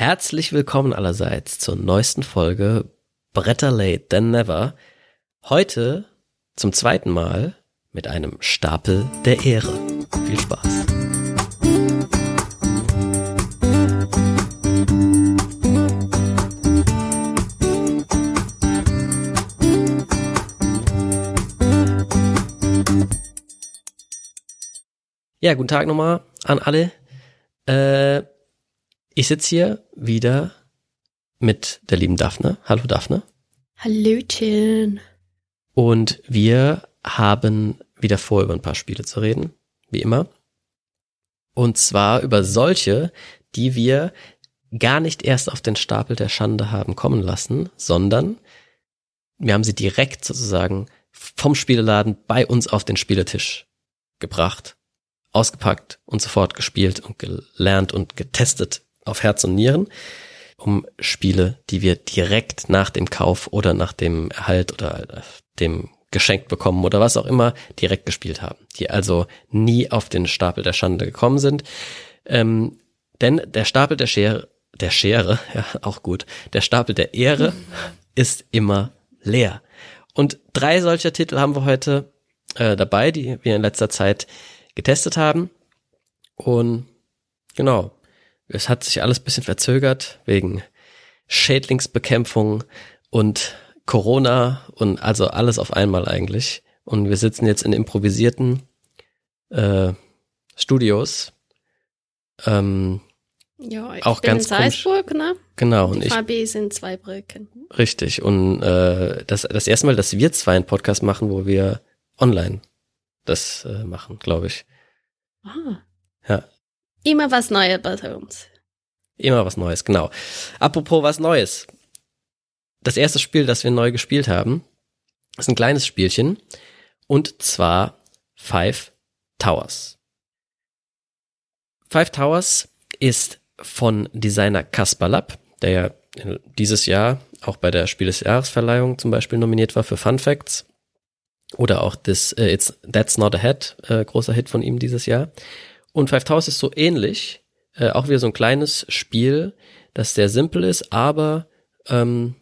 Herzlich willkommen allerseits zur neuesten Folge Bretter Late Than Never. Heute zum zweiten Mal mit einem Stapel der Ehre. Viel Spaß. Ja, guten Tag nochmal an alle. Äh, ich sitze hier wieder mit der lieben Daphne. Hallo Daphne. Hallöchen. Und wir haben wieder vor, über ein paar Spiele zu reden, wie immer. Und zwar über solche, die wir gar nicht erst auf den Stapel der Schande haben kommen lassen, sondern wir haben sie direkt sozusagen vom Spieleladen bei uns auf den Spieletisch gebracht, ausgepackt und sofort gespielt und gelernt und getestet auf Herz und Nieren, um Spiele, die wir direkt nach dem Kauf oder nach dem Erhalt oder dem geschenkt bekommen oder was auch immer direkt gespielt haben, die also nie auf den Stapel der Schande gekommen sind. Ähm, denn der Stapel der Schere, der Schere, ja, auch gut, der Stapel der Ehre ist immer leer. Und drei solcher Titel haben wir heute äh, dabei, die wir in letzter Zeit getestet haben. Und genau, es hat sich alles bisschen verzögert wegen Schädlingsbekämpfung und Corona und also alles auf einmal eigentlich. Und wir sitzen jetzt in improvisierten äh, Studios. Ähm, ja, ich auch bin ganz in Salzburg, ne? Genau. Die Und ich, VB sind zwei Brücken. richtig. Und äh, das, das erste Mal, dass wir zwei einen Podcast machen, wo wir online das äh, machen, glaube ich. Ah. Ja. Immer was Neues bei uns. Immer was Neues, genau. Apropos was Neues. Das erste Spiel, das wir neu gespielt haben, ist ein kleines Spielchen. Und zwar Five Towers. Five Towers ist von Designer Kaspar Lapp, der ja dieses Jahr auch bei der Spiel des Jahresverleihung zum Beispiel nominiert war für Fun Facts. Oder auch das äh, It's That's Not a Head, äh, großer Hit von ihm dieses Jahr. Und Five Towers ist so ähnlich, äh, auch wieder so ein kleines Spiel, das sehr simpel ist, aber ähm,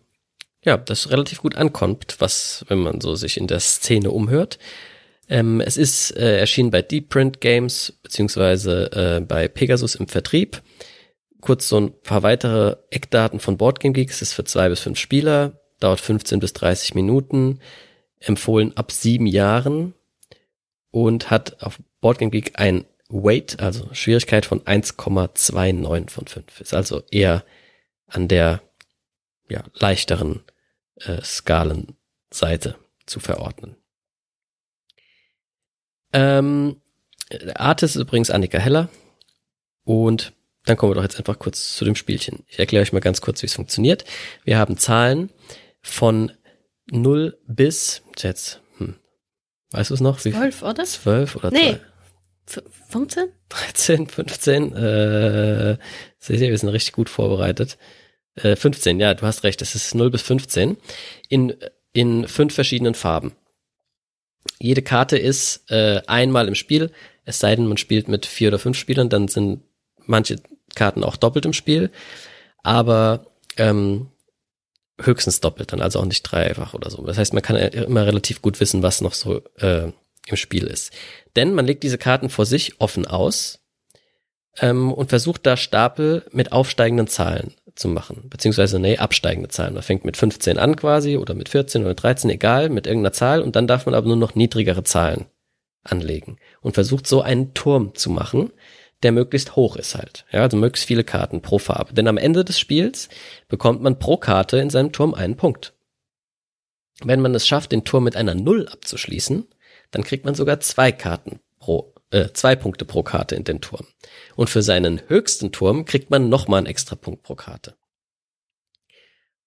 ja, das relativ gut ankommt, was, wenn man so sich in der Szene umhört. Ähm, es ist äh, erschienen bei Deep Print Games beziehungsweise äh, bei Pegasus im Vertrieb. Kurz so ein paar weitere Eckdaten von Boardgame Geeks. Es ist für zwei bis fünf Spieler, dauert 15 bis 30 Minuten, empfohlen ab sieben Jahren und hat auf Boardgame Geek ein Weight, also Schwierigkeit von 1,29 von 5. Ist also eher an der ja, leichteren äh, Skalenseite zu verordnen. Ähm, Artist ist übrigens Annika Heller. Und dann kommen wir doch jetzt einfach kurz zu dem Spielchen. Ich erkläre euch mal ganz kurz, wie es funktioniert. Wir haben Zahlen von 0 bis, jetzt, hm, weißt du es noch? Wie, Zwölf, oder? 12 oder Nee. 15? 13, 15, äh, seht ihr, wir sind richtig gut vorbereitet. Äh, 15, ja, du hast recht, es ist 0 bis 15 in, in fünf verschiedenen Farben. Jede Karte ist äh, einmal im Spiel, es sei denn, man spielt mit vier oder fünf Spielern, dann sind manche Karten auch doppelt im Spiel, aber ähm, höchstens doppelt, dann also auch nicht dreifach oder so. Das heißt, man kann immer relativ gut wissen, was noch so äh, im Spiel ist. Denn man legt diese Karten vor sich offen aus ähm, und versucht da Stapel mit aufsteigenden Zahlen zu machen. Beziehungsweise, nee, absteigende Zahlen. Man fängt mit 15 an quasi oder mit 14 oder 13, egal, mit irgendeiner Zahl und dann darf man aber nur noch niedrigere Zahlen anlegen und versucht so einen Turm zu machen, der möglichst hoch ist halt. Ja, also möglichst viele Karten pro Farbe. Denn am Ende des Spiels bekommt man pro Karte in seinem Turm einen Punkt. Wenn man es schafft, den Turm mit einer Null abzuschließen, dann kriegt man sogar zwei Karten pro, äh, zwei Punkte pro Karte in den Turm. Und für seinen höchsten Turm kriegt man nochmal einen extra Punkt pro Karte.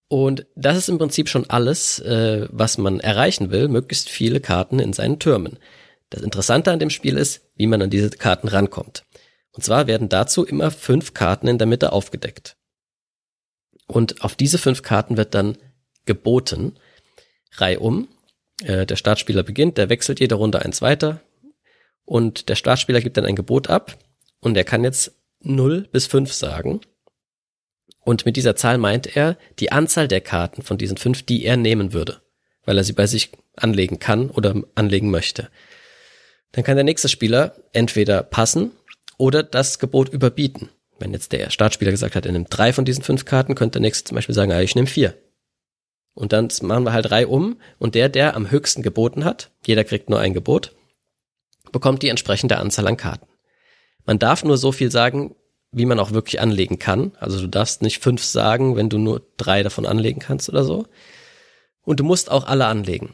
Und das ist im Prinzip schon alles, äh, was man erreichen will, möglichst viele Karten in seinen Türmen. Das Interessante an dem Spiel ist, wie man an diese Karten rankommt. Und zwar werden dazu immer fünf Karten in der Mitte aufgedeckt. Und auf diese fünf Karten wird dann geboten, reihum. Äh, der Startspieler beginnt, der wechselt jede Runde eins weiter. Und der Startspieler gibt dann ein Gebot ab. Und er kann jetzt 0 bis 5 sagen. Und mit dieser Zahl meint er die Anzahl der Karten von diesen fünf, die er nehmen würde, weil er sie bei sich anlegen kann oder anlegen möchte. Dann kann der nächste Spieler entweder passen oder das Gebot überbieten. Wenn jetzt der Startspieler gesagt hat, er nimmt drei von diesen fünf Karten, könnte der nächste zum Beispiel sagen, ah, ich nehme vier. Und dann machen wir halt drei um und der, der am höchsten geboten hat, jeder kriegt nur ein Gebot, bekommt die entsprechende Anzahl an Karten. Man darf nur so viel sagen, wie man auch wirklich anlegen kann. Also du darfst nicht fünf sagen, wenn du nur drei davon anlegen kannst oder so. Und du musst auch alle anlegen.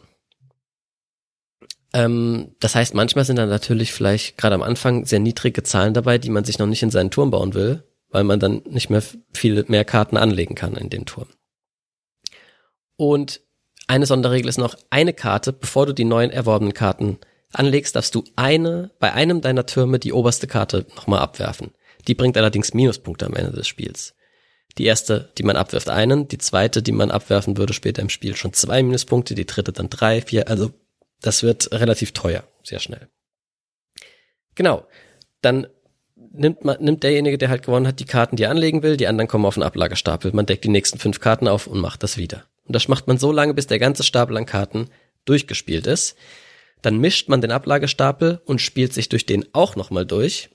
Ähm, das heißt, manchmal sind dann natürlich vielleicht gerade am Anfang sehr niedrige Zahlen dabei, die man sich noch nicht in seinen Turm bauen will, weil man dann nicht mehr viele mehr Karten anlegen kann in den Turm. Und eine Sonderregel ist noch eine Karte, bevor du die neuen erworbenen Karten anlegst, darfst du eine, bei einem deiner Türme die oberste Karte nochmal abwerfen. Die bringt allerdings Minuspunkte am Ende des Spiels. Die erste, die man abwirft, einen, die zweite, die man abwerfen würde später im Spiel, schon zwei Minuspunkte, die dritte dann drei, vier, also das wird relativ teuer, sehr schnell. Genau. Dann nimmt man, nimmt derjenige, der halt gewonnen hat, die Karten, die er anlegen will, die anderen kommen auf den Ablagestapel. Man deckt die nächsten fünf Karten auf und macht das wieder. Und das macht man so lange, bis der ganze Stapel an Karten durchgespielt ist. Dann mischt man den Ablagestapel und spielt sich durch den auch nochmal durch.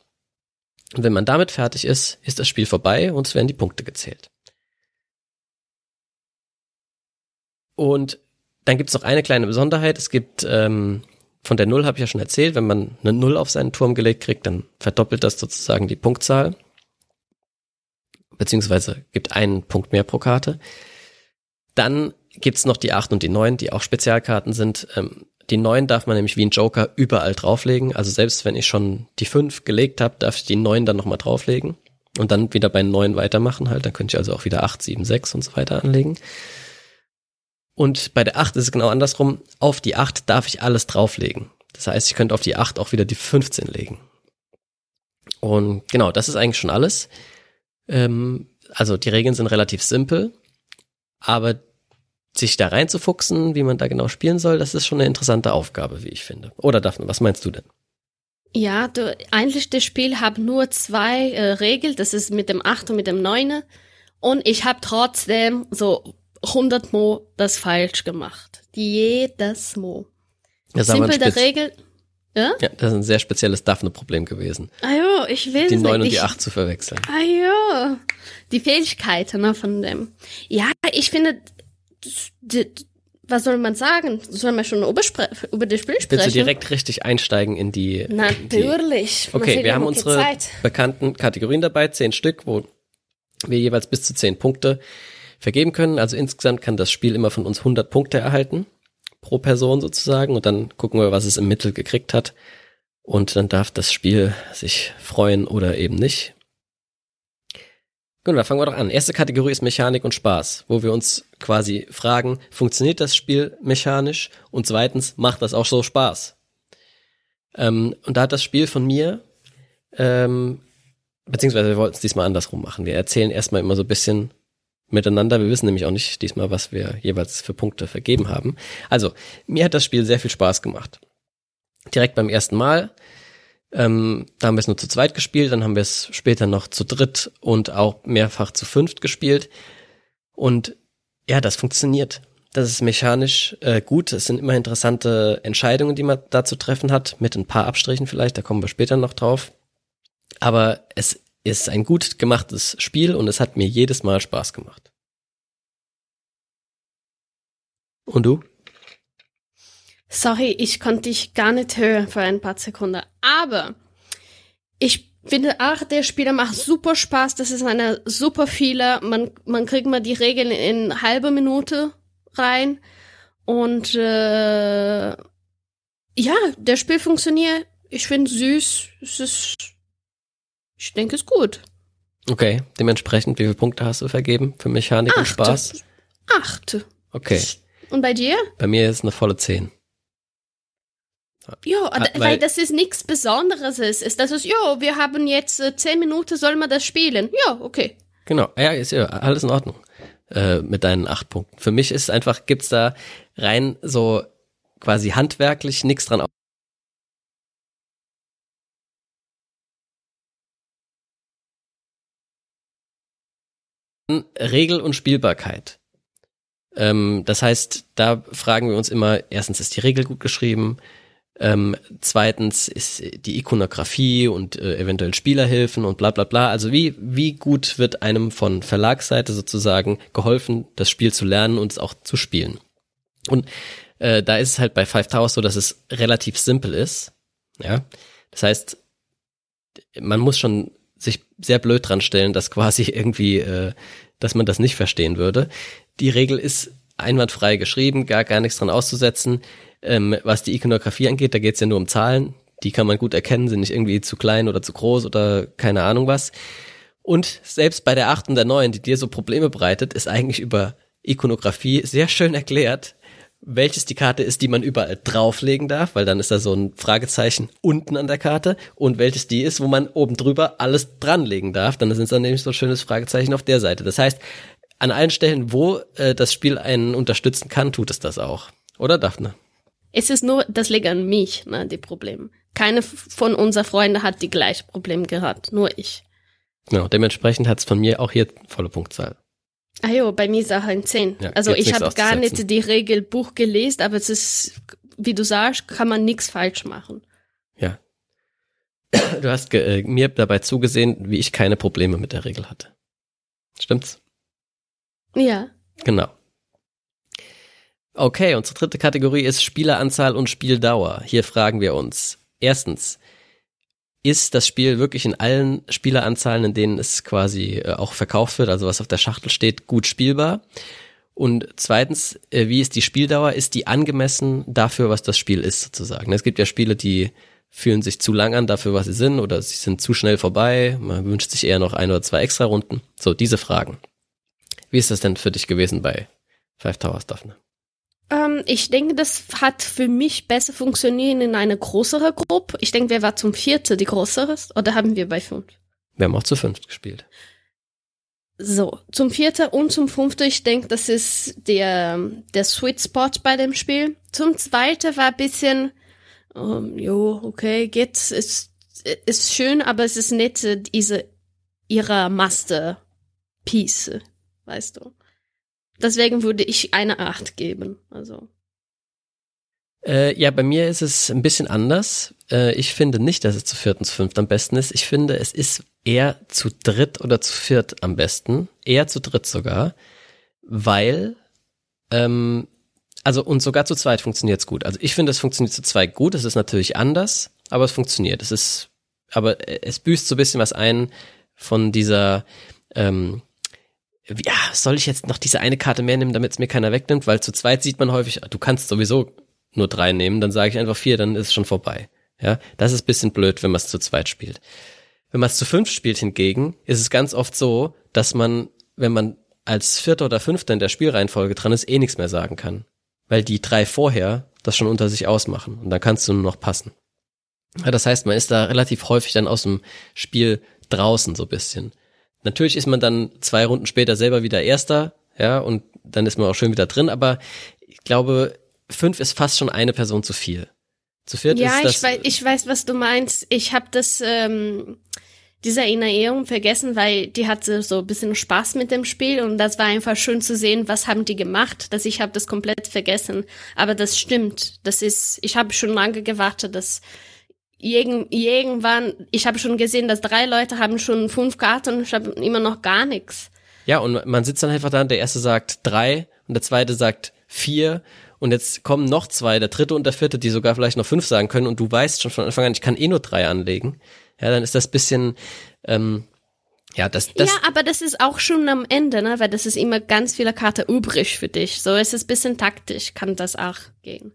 Und wenn man damit fertig ist, ist das Spiel vorbei und es werden die Punkte gezählt. Und dann gibt es noch eine kleine Besonderheit. Es gibt ähm, von der Null habe ich ja schon erzählt, wenn man eine Null auf seinen Turm gelegt kriegt, dann verdoppelt das sozusagen die Punktzahl. Beziehungsweise gibt einen Punkt mehr pro Karte. Dann gibt's noch die 8 und die 9, die auch Spezialkarten sind. Ähm, die 9 darf man nämlich wie ein Joker überall drauflegen. Also selbst wenn ich schon die 5 gelegt habe, darf ich die 9 dann nochmal drauflegen. Und dann wieder bei 9 weitermachen halt. Dann könnte ich also auch wieder 8, 7, 6 und so weiter anlegen. Und bei der 8 ist es genau andersrum. Auf die 8 darf ich alles drauflegen. Das heißt, ich könnte auf die 8 auch wieder die 15 legen. Und genau, das ist eigentlich schon alles. Ähm, also die Regeln sind relativ simpel, aber sich da reinzufuchsen, wie man da genau spielen soll, das ist schon eine interessante Aufgabe, wie ich finde. Oder Daphne, was meinst du denn? Ja, du, eigentlich das Spiel hat nur zwei äh, Regeln, das ist mit dem 8 und mit dem 9. Und ich habe trotzdem so 100 Mo das falsch gemacht. Jedes Mo. Das Simpel der Regel. Ja? ja, das ist ein sehr spezielles Daphne-Problem gewesen. Ah jo, ich will Die 9 und die 8 zu verwechseln. Ah jo, die Fähigkeiten ne, von dem. Ja, ich finde, was soll man sagen? Soll man schon über, über das Spiel sprechen? Willst du direkt richtig einsteigen in die... Natürlich. Die, okay, wir haben unsere Zeit. bekannten Kategorien dabei, zehn Stück, wo wir jeweils bis zu zehn Punkte vergeben können. Also insgesamt kann das Spiel immer von uns 100 Punkte erhalten, pro Person sozusagen. Und dann gucken wir, was es im Mittel gekriegt hat. Und dann darf das Spiel sich freuen oder eben nicht. Gut, dann fangen wir doch an. Erste Kategorie ist Mechanik und Spaß, wo wir uns quasi fragen, funktioniert das Spiel mechanisch? Und zweitens, macht das auch so Spaß? Ähm, und da hat das Spiel von mir, ähm, beziehungsweise wir wollten es diesmal andersrum machen. Wir erzählen erstmal immer so ein bisschen miteinander. Wir wissen nämlich auch nicht diesmal, was wir jeweils für Punkte vergeben haben. Also, mir hat das Spiel sehr viel Spaß gemacht. Direkt beim ersten Mal ähm, da haben wir es nur zu zweit gespielt, dann haben wir es später noch zu dritt und auch mehrfach zu fünft gespielt. Und ja, das funktioniert. Das ist mechanisch äh, gut. Es sind immer interessante Entscheidungen, die man da zu treffen hat, mit ein paar Abstrichen vielleicht, da kommen wir später noch drauf. Aber es ist ein gut gemachtes Spiel und es hat mir jedes Mal Spaß gemacht. Und du? Sorry, ich konnte dich gar nicht hören für ein paar Sekunden. Aber ich finde auch, der Spieler macht super Spaß. Das ist eine super Fehler. Man, man kriegt mal die Regeln in halbe Minute rein. Und äh, ja, der Spiel funktioniert. Ich finde süß. Es ist, ich denke, es ist gut. Okay, dementsprechend, wie viele Punkte hast du vergeben für Mechanik Acht. und Spaß? Acht. Okay. Und bei dir? Bei mir ist eine volle zehn. Ja, ah, weil, weil, das ist nichts Besonderes ist. ist das ist, ja, wir haben jetzt äh, zehn Minuten, soll man das spielen? Ja, okay. Genau, ja, ist ja alles in Ordnung äh, mit deinen acht Punkten. Für mich ist einfach, gibt's da rein so quasi handwerklich nichts dran Regel und Spielbarkeit. Ähm, das heißt, da fragen wir uns immer, erstens ist die Regel gut geschrieben, ähm, zweitens ist die Ikonografie und äh, eventuell Spielerhilfen und bla bla bla. Also wie, wie gut wird einem von Verlagsseite sozusagen geholfen, das Spiel zu lernen und es auch zu spielen. Und äh, da ist es halt bei Five Towers so, dass es relativ simpel ist. Ja, das heißt, man muss schon sich sehr blöd dran stellen, dass quasi irgendwie, äh, dass man das nicht verstehen würde. Die Regel ist einwandfrei geschrieben, gar gar nichts dran auszusetzen. Ähm, was die Ikonografie angeht, da geht es ja nur um Zahlen. Die kann man gut erkennen, sind nicht irgendwie zu klein oder zu groß oder keine Ahnung was. Und selbst bei der 8 und der 9, die dir so Probleme bereitet, ist eigentlich über Ikonografie sehr schön erklärt, welches die Karte ist, die man überall drauflegen darf, weil dann ist da so ein Fragezeichen unten an der Karte und welches die ist, wo man oben drüber alles dranlegen darf, dann ist es dann nämlich so ein schönes Fragezeichen auf der Seite. Das heißt, an allen Stellen, wo äh, das Spiel einen unterstützen kann, tut es das auch. Oder, Daphne? Es ist nur, das liegt an mich, ne, die Probleme. Keine von unseren Freunden hat die gleichen Probleme gehabt, nur ich. Genau, dementsprechend hat es von mir auch hier volle Punktzahl. Ah jo, bei mir ist auch ein 10. Ja, also ich habe gar nicht die Regelbuch gelesen, aber es ist, wie du sagst, kann man nichts falsch machen. Ja. Du hast äh, mir dabei zugesehen, wie ich keine Probleme mit der Regel hatte. Stimmt's? Ja. Genau. Okay, unsere dritte Kategorie ist Spieleranzahl und Spieldauer. Hier fragen wir uns. Erstens, ist das Spiel wirklich in allen Spieleranzahlen, in denen es quasi äh, auch verkauft wird, also was auf der Schachtel steht, gut spielbar? Und zweitens, äh, wie ist die Spieldauer? Ist die angemessen dafür, was das Spiel ist, sozusagen? Es gibt ja Spiele, die fühlen sich zu lang an dafür, was sie sind, oder sie sind zu schnell vorbei. Man wünscht sich eher noch ein oder zwei extra Runden. So, diese Fragen. Wie ist das denn für dich gewesen bei Five Towers, Daphne? Ähm, ich denke, das hat für mich besser funktioniert in einer größeren Gruppe. Ich denke, wer war zum vierten die größere? Oder haben wir bei fünf? Wir haben auch zu fünft gespielt. So, zum vierten und zum fünften, ich denke, das ist der, der Sweet Spot bei dem Spiel. Zum zweiten war ein bisschen, um, jo, okay, geht, ist, ist schön, aber es ist nicht diese, ihrer Masterpiece, weißt du. Deswegen würde ich eine Acht geben. Also. Äh, ja, bei mir ist es ein bisschen anders. Äh, ich finde nicht, dass es zu viert und zu fünft am besten ist. Ich finde, es ist eher zu dritt oder zu viert am besten. Eher zu dritt sogar. Weil, ähm, also und sogar zu zweit funktioniert es gut. Also ich finde, es funktioniert zu zweit gut. Es ist natürlich anders, aber es funktioniert. Es ist, aber es büßt so ein bisschen was ein von dieser ähm, ja, soll ich jetzt noch diese eine Karte mehr nehmen, damit es mir keiner wegnimmt? Weil zu zweit sieht man häufig, du kannst sowieso nur drei nehmen, dann sage ich einfach vier, dann ist es schon vorbei. Ja, das ist bisschen blöd, wenn man es zu zweit spielt. Wenn man es zu fünf spielt hingegen, ist es ganz oft so, dass man, wenn man als Vierter oder Fünfter in der Spielreihenfolge dran ist, eh nichts mehr sagen kann. Weil die drei vorher das schon unter sich ausmachen und dann kannst du nur noch passen. Ja, das heißt, man ist da relativ häufig dann aus dem Spiel draußen so bisschen. Natürlich ist man dann zwei Runden später selber wieder Erster, ja, und dann ist man auch schön wieder drin, aber ich glaube, fünf ist fast schon eine Person zu viel. Zu viert ja, ist das. ich weiß, ich weiß, was du meinst. Ich habe das, ähm, dieser Erinnerung vergessen, weil die hatte so ein bisschen Spaß mit dem Spiel und das war einfach schön zu sehen, was haben die gemacht, dass ich habe das komplett vergessen. Aber das stimmt. Das ist, ich habe schon lange gewartet, dass irgendwann, ich habe schon gesehen, dass drei Leute haben schon fünf Karten und ich habe immer noch gar nichts. Ja, und man sitzt dann einfach da, der erste sagt drei und der zweite sagt vier und jetzt kommen noch zwei, der dritte und der vierte, die sogar vielleicht noch fünf sagen können und du weißt schon von Anfang an, ich kann eh nur drei anlegen. Ja, dann ist das bisschen, ähm, ja, das, das. Ja, aber das ist auch schon am Ende, ne, weil das ist immer ganz viele Karten übrig für dich. So ist es bisschen taktisch, kann das auch gehen.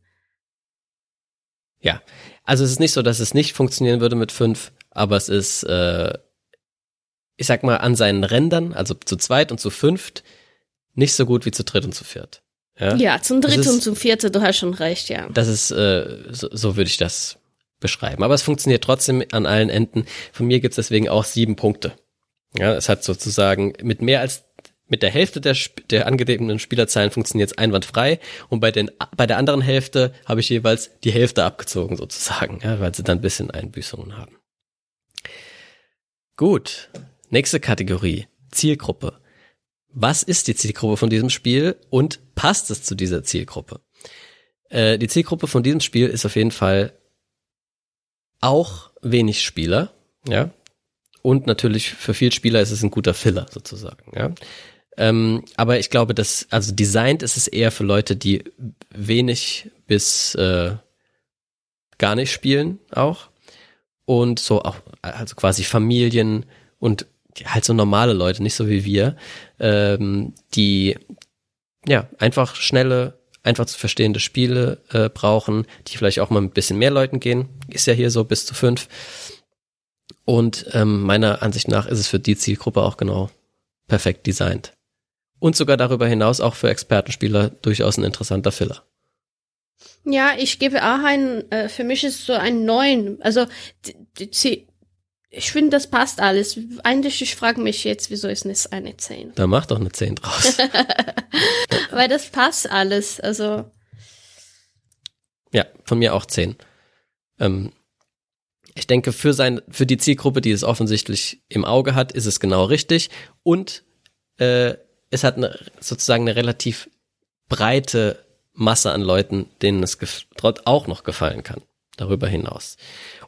Ja, also es ist nicht so, dass es nicht funktionieren würde mit fünf, aber es ist, äh, ich sag mal, an seinen Rändern, also zu zweit und zu fünft, nicht so gut wie zu dritt und zu viert. Ja, ja zum dritten und zum vierten, du hast schon recht, ja. Das ist, äh, so, so würde ich das beschreiben. Aber es funktioniert trotzdem an allen Enden. Von mir gibt's deswegen auch sieben Punkte. Ja, es hat sozusagen mit mehr als mit der Hälfte der, der angegebenen Spielerzahlen funktioniert es einwandfrei und bei, den, bei der anderen Hälfte habe ich jeweils die Hälfte abgezogen sozusagen, ja, weil sie dann ein bisschen Einbüßungen haben. Gut, nächste Kategorie, Zielgruppe. was ist die Zielgruppe von diesem Spiel und passt es zu dieser Zielgruppe? Äh, die Zielgruppe von diesem Spiel ist auf jeden Fall auch wenig Spieler, ja. Und natürlich für viel Spieler ist es ein guter Filler sozusagen, ja. Ähm, aber ich glaube, dass, also designt ist es eher für Leute, die wenig bis äh, gar nicht spielen auch. Und so auch, also quasi Familien und halt so normale Leute, nicht so wie wir, ähm, die ja einfach schnelle, einfach zu verstehende Spiele äh, brauchen, die vielleicht auch mal ein bisschen mehr Leuten gehen. Ist ja hier so bis zu fünf. Und ähm, meiner Ansicht nach ist es für die Zielgruppe auch genau perfekt designt. Und sogar darüber hinaus auch für Expertenspieler durchaus ein interessanter Filler. Ja, ich gebe auch einen, äh, für mich ist es so ein neun. Also ich finde, das passt alles. Eigentlich, ich frage mich jetzt, wieso ist es eine 10? Da mach doch eine 10 draus. Weil das passt alles. Also. Ja, von mir auch 10. Ähm, ich denke, für sein, für die Zielgruppe, die es offensichtlich im Auge hat, ist es genau richtig. Und äh, es hat eine, sozusagen eine relativ breite Masse an Leuten, denen es auch noch gefallen kann. Darüber hinaus.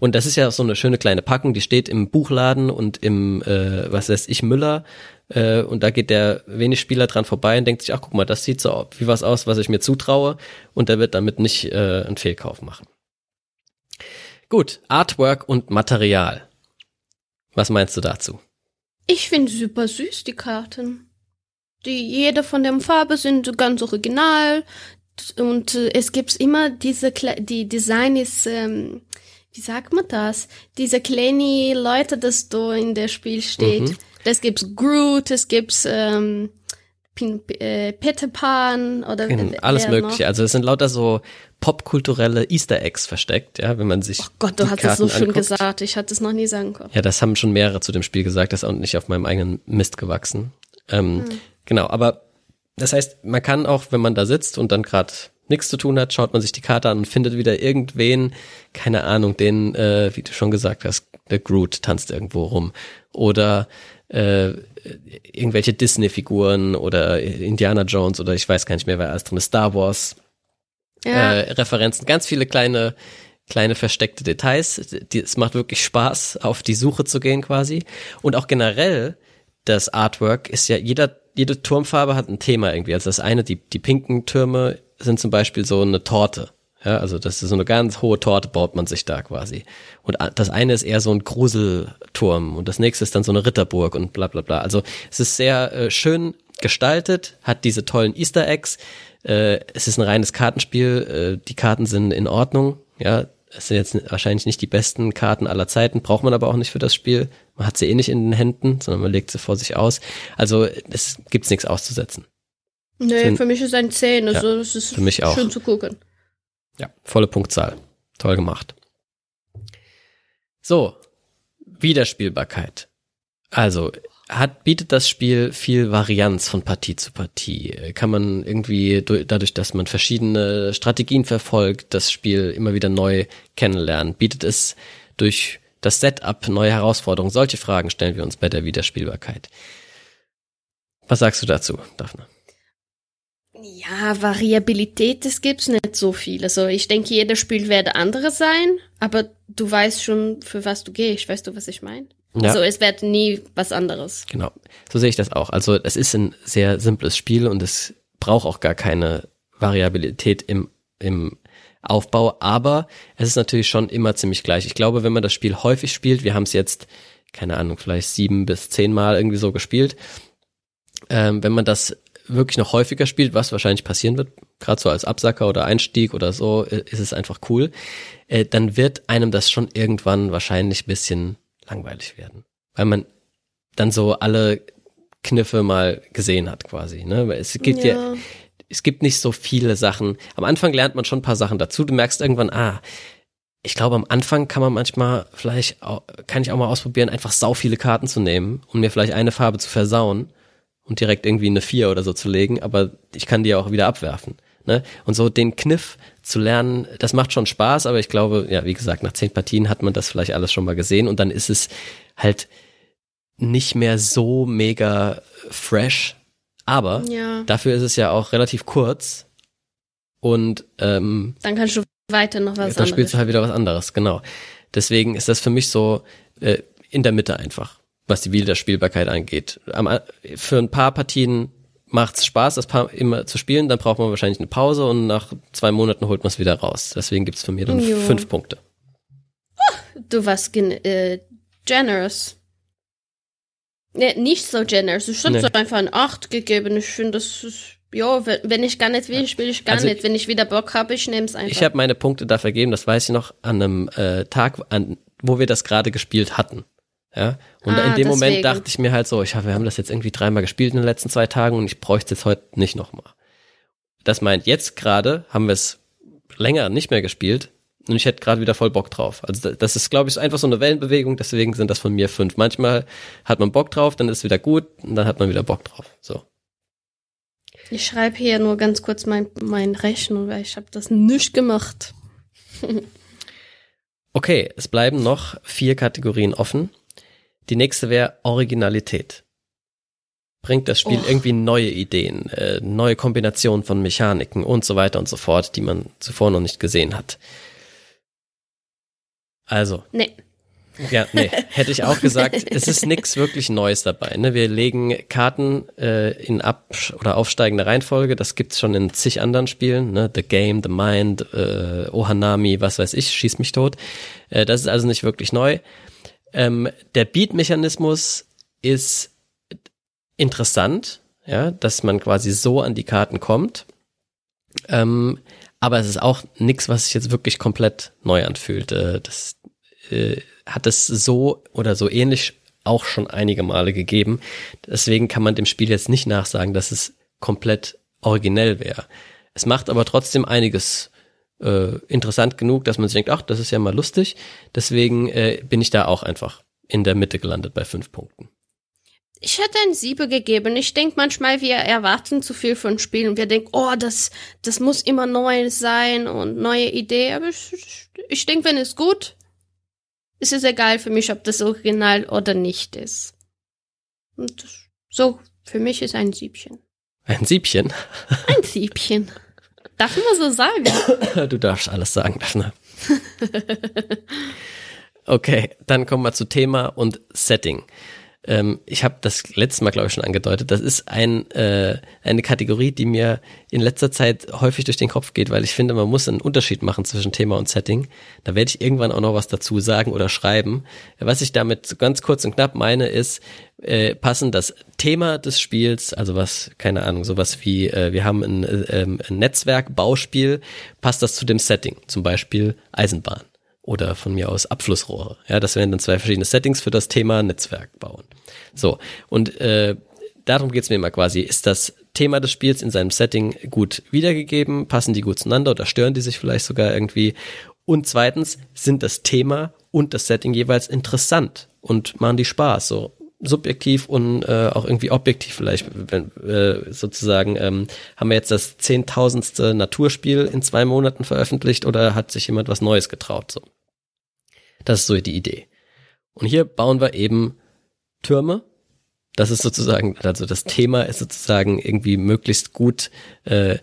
Und das ist ja so eine schöne kleine Packung, die steht im Buchladen und im, äh, was weiß ich, Müller. Äh, und da geht der wenig Spieler dran vorbei und denkt sich, ach guck mal, das sieht so wie was aus, was ich mir zutraue. Und der wird damit nicht äh, einen Fehlkauf machen. Gut, Artwork und Material. Was meinst du dazu? Ich finde super süß, die Karten. Die jede von der Farbe sind ganz original und äh, es gibt immer diese, die Design ist, ähm, wie sagt man das? Diese kleine Leute, das da in der Spiel steht. Mhm. Das gibt's Groot, es gibt's ähm, Pin, äh, Peter Pan oder genau, alles mögliche. Noch. Also es sind lauter so popkulturelle Easter Eggs versteckt, ja, wenn man sich. Oh Gott, du hast es so schön gesagt. Ich hatte es noch nie sagen können. Ja, das haben schon mehrere zu dem Spiel gesagt. Das ist auch nicht auf meinem eigenen Mist gewachsen. Ähm, hm. Genau, aber das heißt, man kann auch, wenn man da sitzt und dann gerade nichts zu tun hat, schaut man sich die Karte an und findet wieder irgendwen, keine Ahnung, den, äh, wie du schon gesagt hast, der Groot tanzt irgendwo rum. Oder äh, irgendwelche Disney-Figuren oder Indiana Jones oder ich weiß gar nicht mehr, wer alles drin ist, Star Wars. Ja. Äh, Referenzen, ganz viele kleine kleine versteckte Details. Die, es macht wirklich Spaß, auf die Suche zu gehen quasi. Und auch generell das Artwork ist ja jeder jede Turmfarbe hat ein Thema irgendwie. Also das eine, die, die pinken Türme sind zum Beispiel so eine Torte. Ja, also das ist so eine ganz hohe Torte baut man sich da quasi. Und das eine ist eher so ein Gruselturm und das nächste ist dann so eine Ritterburg und bla bla bla. Also es ist sehr äh, schön gestaltet, hat diese tollen Easter Eggs. Äh, es ist ein reines Kartenspiel, äh, die Karten sind in Ordnung. Ja, es sind jetzt wahrscheinlich nicht die besten Karten aller Zeiten, braucht man aber auch nicht für das Spiel. Man hat sie eh nicht in den Händen, sondern man legt sie vor sich aus. Also es gibt's nichts auszusetzen. Nee, Sind, für mich ist ein 10, also ja, es ist für mich auch. schön zu gucken. Ja, volle Punktzahl. Toll gemacht. So, Wiederspielbarkeit. Also, hat, bietet das Spiel viel Varianz von Partie zu Partie? Kann man irgendwie dadurch, dass man verschiedene Strategien verfolgt, das Spiel immer wieder neu kennenlernen? Bietet es durch das Setup neue Herausforderungen? Solche Fragen stellen wir uns bei der Wiederspielbarkeit. Was sagst du dazu, Daphne? Ja, Variabilität, das gibt's nicht so viel. Also ich denke, jedes Spiel werde andere sein, aber du weißt schon, für was du gehst. Weißt du, was ich meine? Ja. Also es wird nie was anderes. Genau. So sehe ich das auch. Also es ist ein sehr simples Spiel und es braucht auch gar keine Variabilität im, im Aufbau, aber es ist natürlich schon immer ziemlich gleich. Ich glaube, wenn man das Spiel häufig spielt, wir haben es jetzt, keine Ahnung, vielleicht sieben bis zehn Mal irgendwie so gespielt, ähm, wenn man das wirklich noch häufiger spielt, was wahrscheinlich passieren wird, gerade so als Absacker oder Einstieg oder so, ist es einfach cool, äh, dann wird einem das schon irgendwann wahrscheinlich bisschen langweilig werden. Weil man dann so alle Kniffe mal gesehen hat quasi. Ne? Es gibt ja. ja, es gibt nicht so viele Sachen. Am Anfang lernt man schon ein paar Sachen dazu. Du merkst irgendwann, ah, ich glaube, am Anfang kann man manchmal, vielleicht auch, kann ich auch mal ausprobieren, einfach sau viele Karten zu nehmen und mir vielleicht eine Farbe zu versauen und direkt irgendwie eine vier oder so zu legen, aber ich kann die auch wieder abwerfen. Ne? Und so den Kniff zu lernen, das macht schon Spaß, aber ich glaube, ja, wie gesagt, nach zehn Partien hat man das vielleicht alles schon mal gesehen und dann ist es halt nicht mehr so mega fresh, Aber Ja. dafür ist es ja auch relativ kurz und ähm, Dann kannst du weiter noch was dann spielst anderes. du halt wieder was anderes, genau. Deswegen ist das für mich so äh, in der Mitte einfach, was die Wiederspielbarkeit angeht. Am, A- für ein paar Partien macht's Spaß, das paar immer zu spielen, dann braucht man wahrscheinlich eine Pause und nach zwei Monaten holt man es wieder raus. Deswegen gibt's von mir dann Jo. fünf Punkte. Du warst gen äh, generous. Nee, nicht so generous. Du hast Nee. so einfach ein 8 gegeben. Ich finde, das ist, ja, wenn, wenn ich gar nicht will, spiele ich gar Also nicht. Wenn ich wieder Bock habe, ich nehme es einfach. Ich habe meine Punkte da vergeben, das weiß ich noch, an einem äh, Tag, an, wo wir das gerade gespielt hatten. Ja, und Ah, in dem Moment deswegen. dachte ich mir halt so, ich hab, wir haben das jetzt irgendwie dreimal gespielt in den letzten zwei Tagen und ich bräuchte es jetzt heute nicht nochmal. Das meint, jetzt gerade haben wir es länger nicht mehr gespielt und ich hätte gerade wieder voll Bock drauf. Also da- das ist, glaube ich, einfach so eine Wellenbewegung, deswegen sind das von mir fünf. Manchmal hat man Bock drauf, dann ist es wieder gut und dann hat man wieder Bock drauf. So. Ich schreibe hier nur ganz kurz mein, mein Rechnung, weil ich habe das nicht gemacht. Okay, es bleiben noch vier Kategorien offen. Die nächste wäre Originalität. Bringt das Spiel Och. irgendwie neue Ideen, äh, neue Kombinationen von Mechaniken und so weiter und so fort, die man zuvor noch nicht gesehen hat. Also, Nee. ja, nee, hätte ich auch gesagt, es ist nichts wirklich Neues dabei. Ne? Wir legen Karten äh, in ab- oder aufsteigende Reihenfolge, das gibt's schon in zig anderen Spielen, ne? The Game, The Mind, äh, Ohanami, was weiß ich, schieß mich tot. Äh, das ist also nicht wirklich neu. Ähm, der Beat-Mechanismus ist interessant, ja, dass man quasi so an die Karten kommt. Ähm, aber es ist auch nichts, was sich jetzt wirklich komplett neu anfühlt. Äh, das äh, hat es so oder so ähnlich auch schon einige Male gegeben. Deswegen kann man dem Spiel jetzt nicht nachsagen, dass es komplett originell wäre. Es macht aber trotzdem einiges äh, interessant genug, dass man sich denkt, ach, das ist ja mal lustig. Deswegen äh, bin ich da auch einfach in der Mitte gelandet bei fünf Punkten. Ich hätte ein Siebe gegeben. Ich denke manchmal, wir erwarten zu viel von Spielen. Wir denken, oh, das, das muss immer neu sein und neue Idee. Aber ich, ich, denke, wenn es gut, ist es egal für mich, ob das original oder nicht ist. Und so, für mich ist ein Siebchen. Ein Siebchen. Ein Siebchen. Darf man so sagen? Du darfst alles sagen, Daphne. Okay, dann kommen wir zu Thema und Setting. Ähm, ich habe das letzte Mal, glaube ich, schon angedeutet. Das ist ein, äh, eine Kategorie, die mir in letzter Zeit häufig durch den Kopf geht, weil ich finde, man muss einen Unterschied machen zwischen Thema und Setting. Da werde ich irgendwann auch noch was dazu sagen oder schreiben. Was ich damit ganz kurz und knapp meine, ist, äh, passen das Thema des Spiels, also was, keine Ahnung, sowas wie, äh, wir haben ein, äh, ähm, ein Netzwerk-Bauspiel, passt das zu dem Setting, zum Beispiel Eisenbahn oder von mir aus Abflussrohre. Ja, das wären dann zwei verschiedene Settings für das Thema Netzwerk bauen. So, und äh, darum geht's mir immer quasi. Ist das Thema des Spiels in seinem Setting gut wiedergegeben? Passen die gut zueinander oder stören die sich vielleicht sogar irgendwie? Und zweitens, sind das Thema und das Setting jeweils interessant und machen die Spaß? So subjektiv und äh, auch irgendwie objektiv vielleicht, wenn, äh, sozusagen, ähm, haben wir jetzt das zehntausendste Naturspiel in zwei Monaten veröffentlicht oder hat sich jemand was Neues getraut? So. Das ist so die Idee. Und hier bauen wir eben Türme. Das ist sozusagen, also das Thema ist sozusagen irgendwie möglichst gut äh,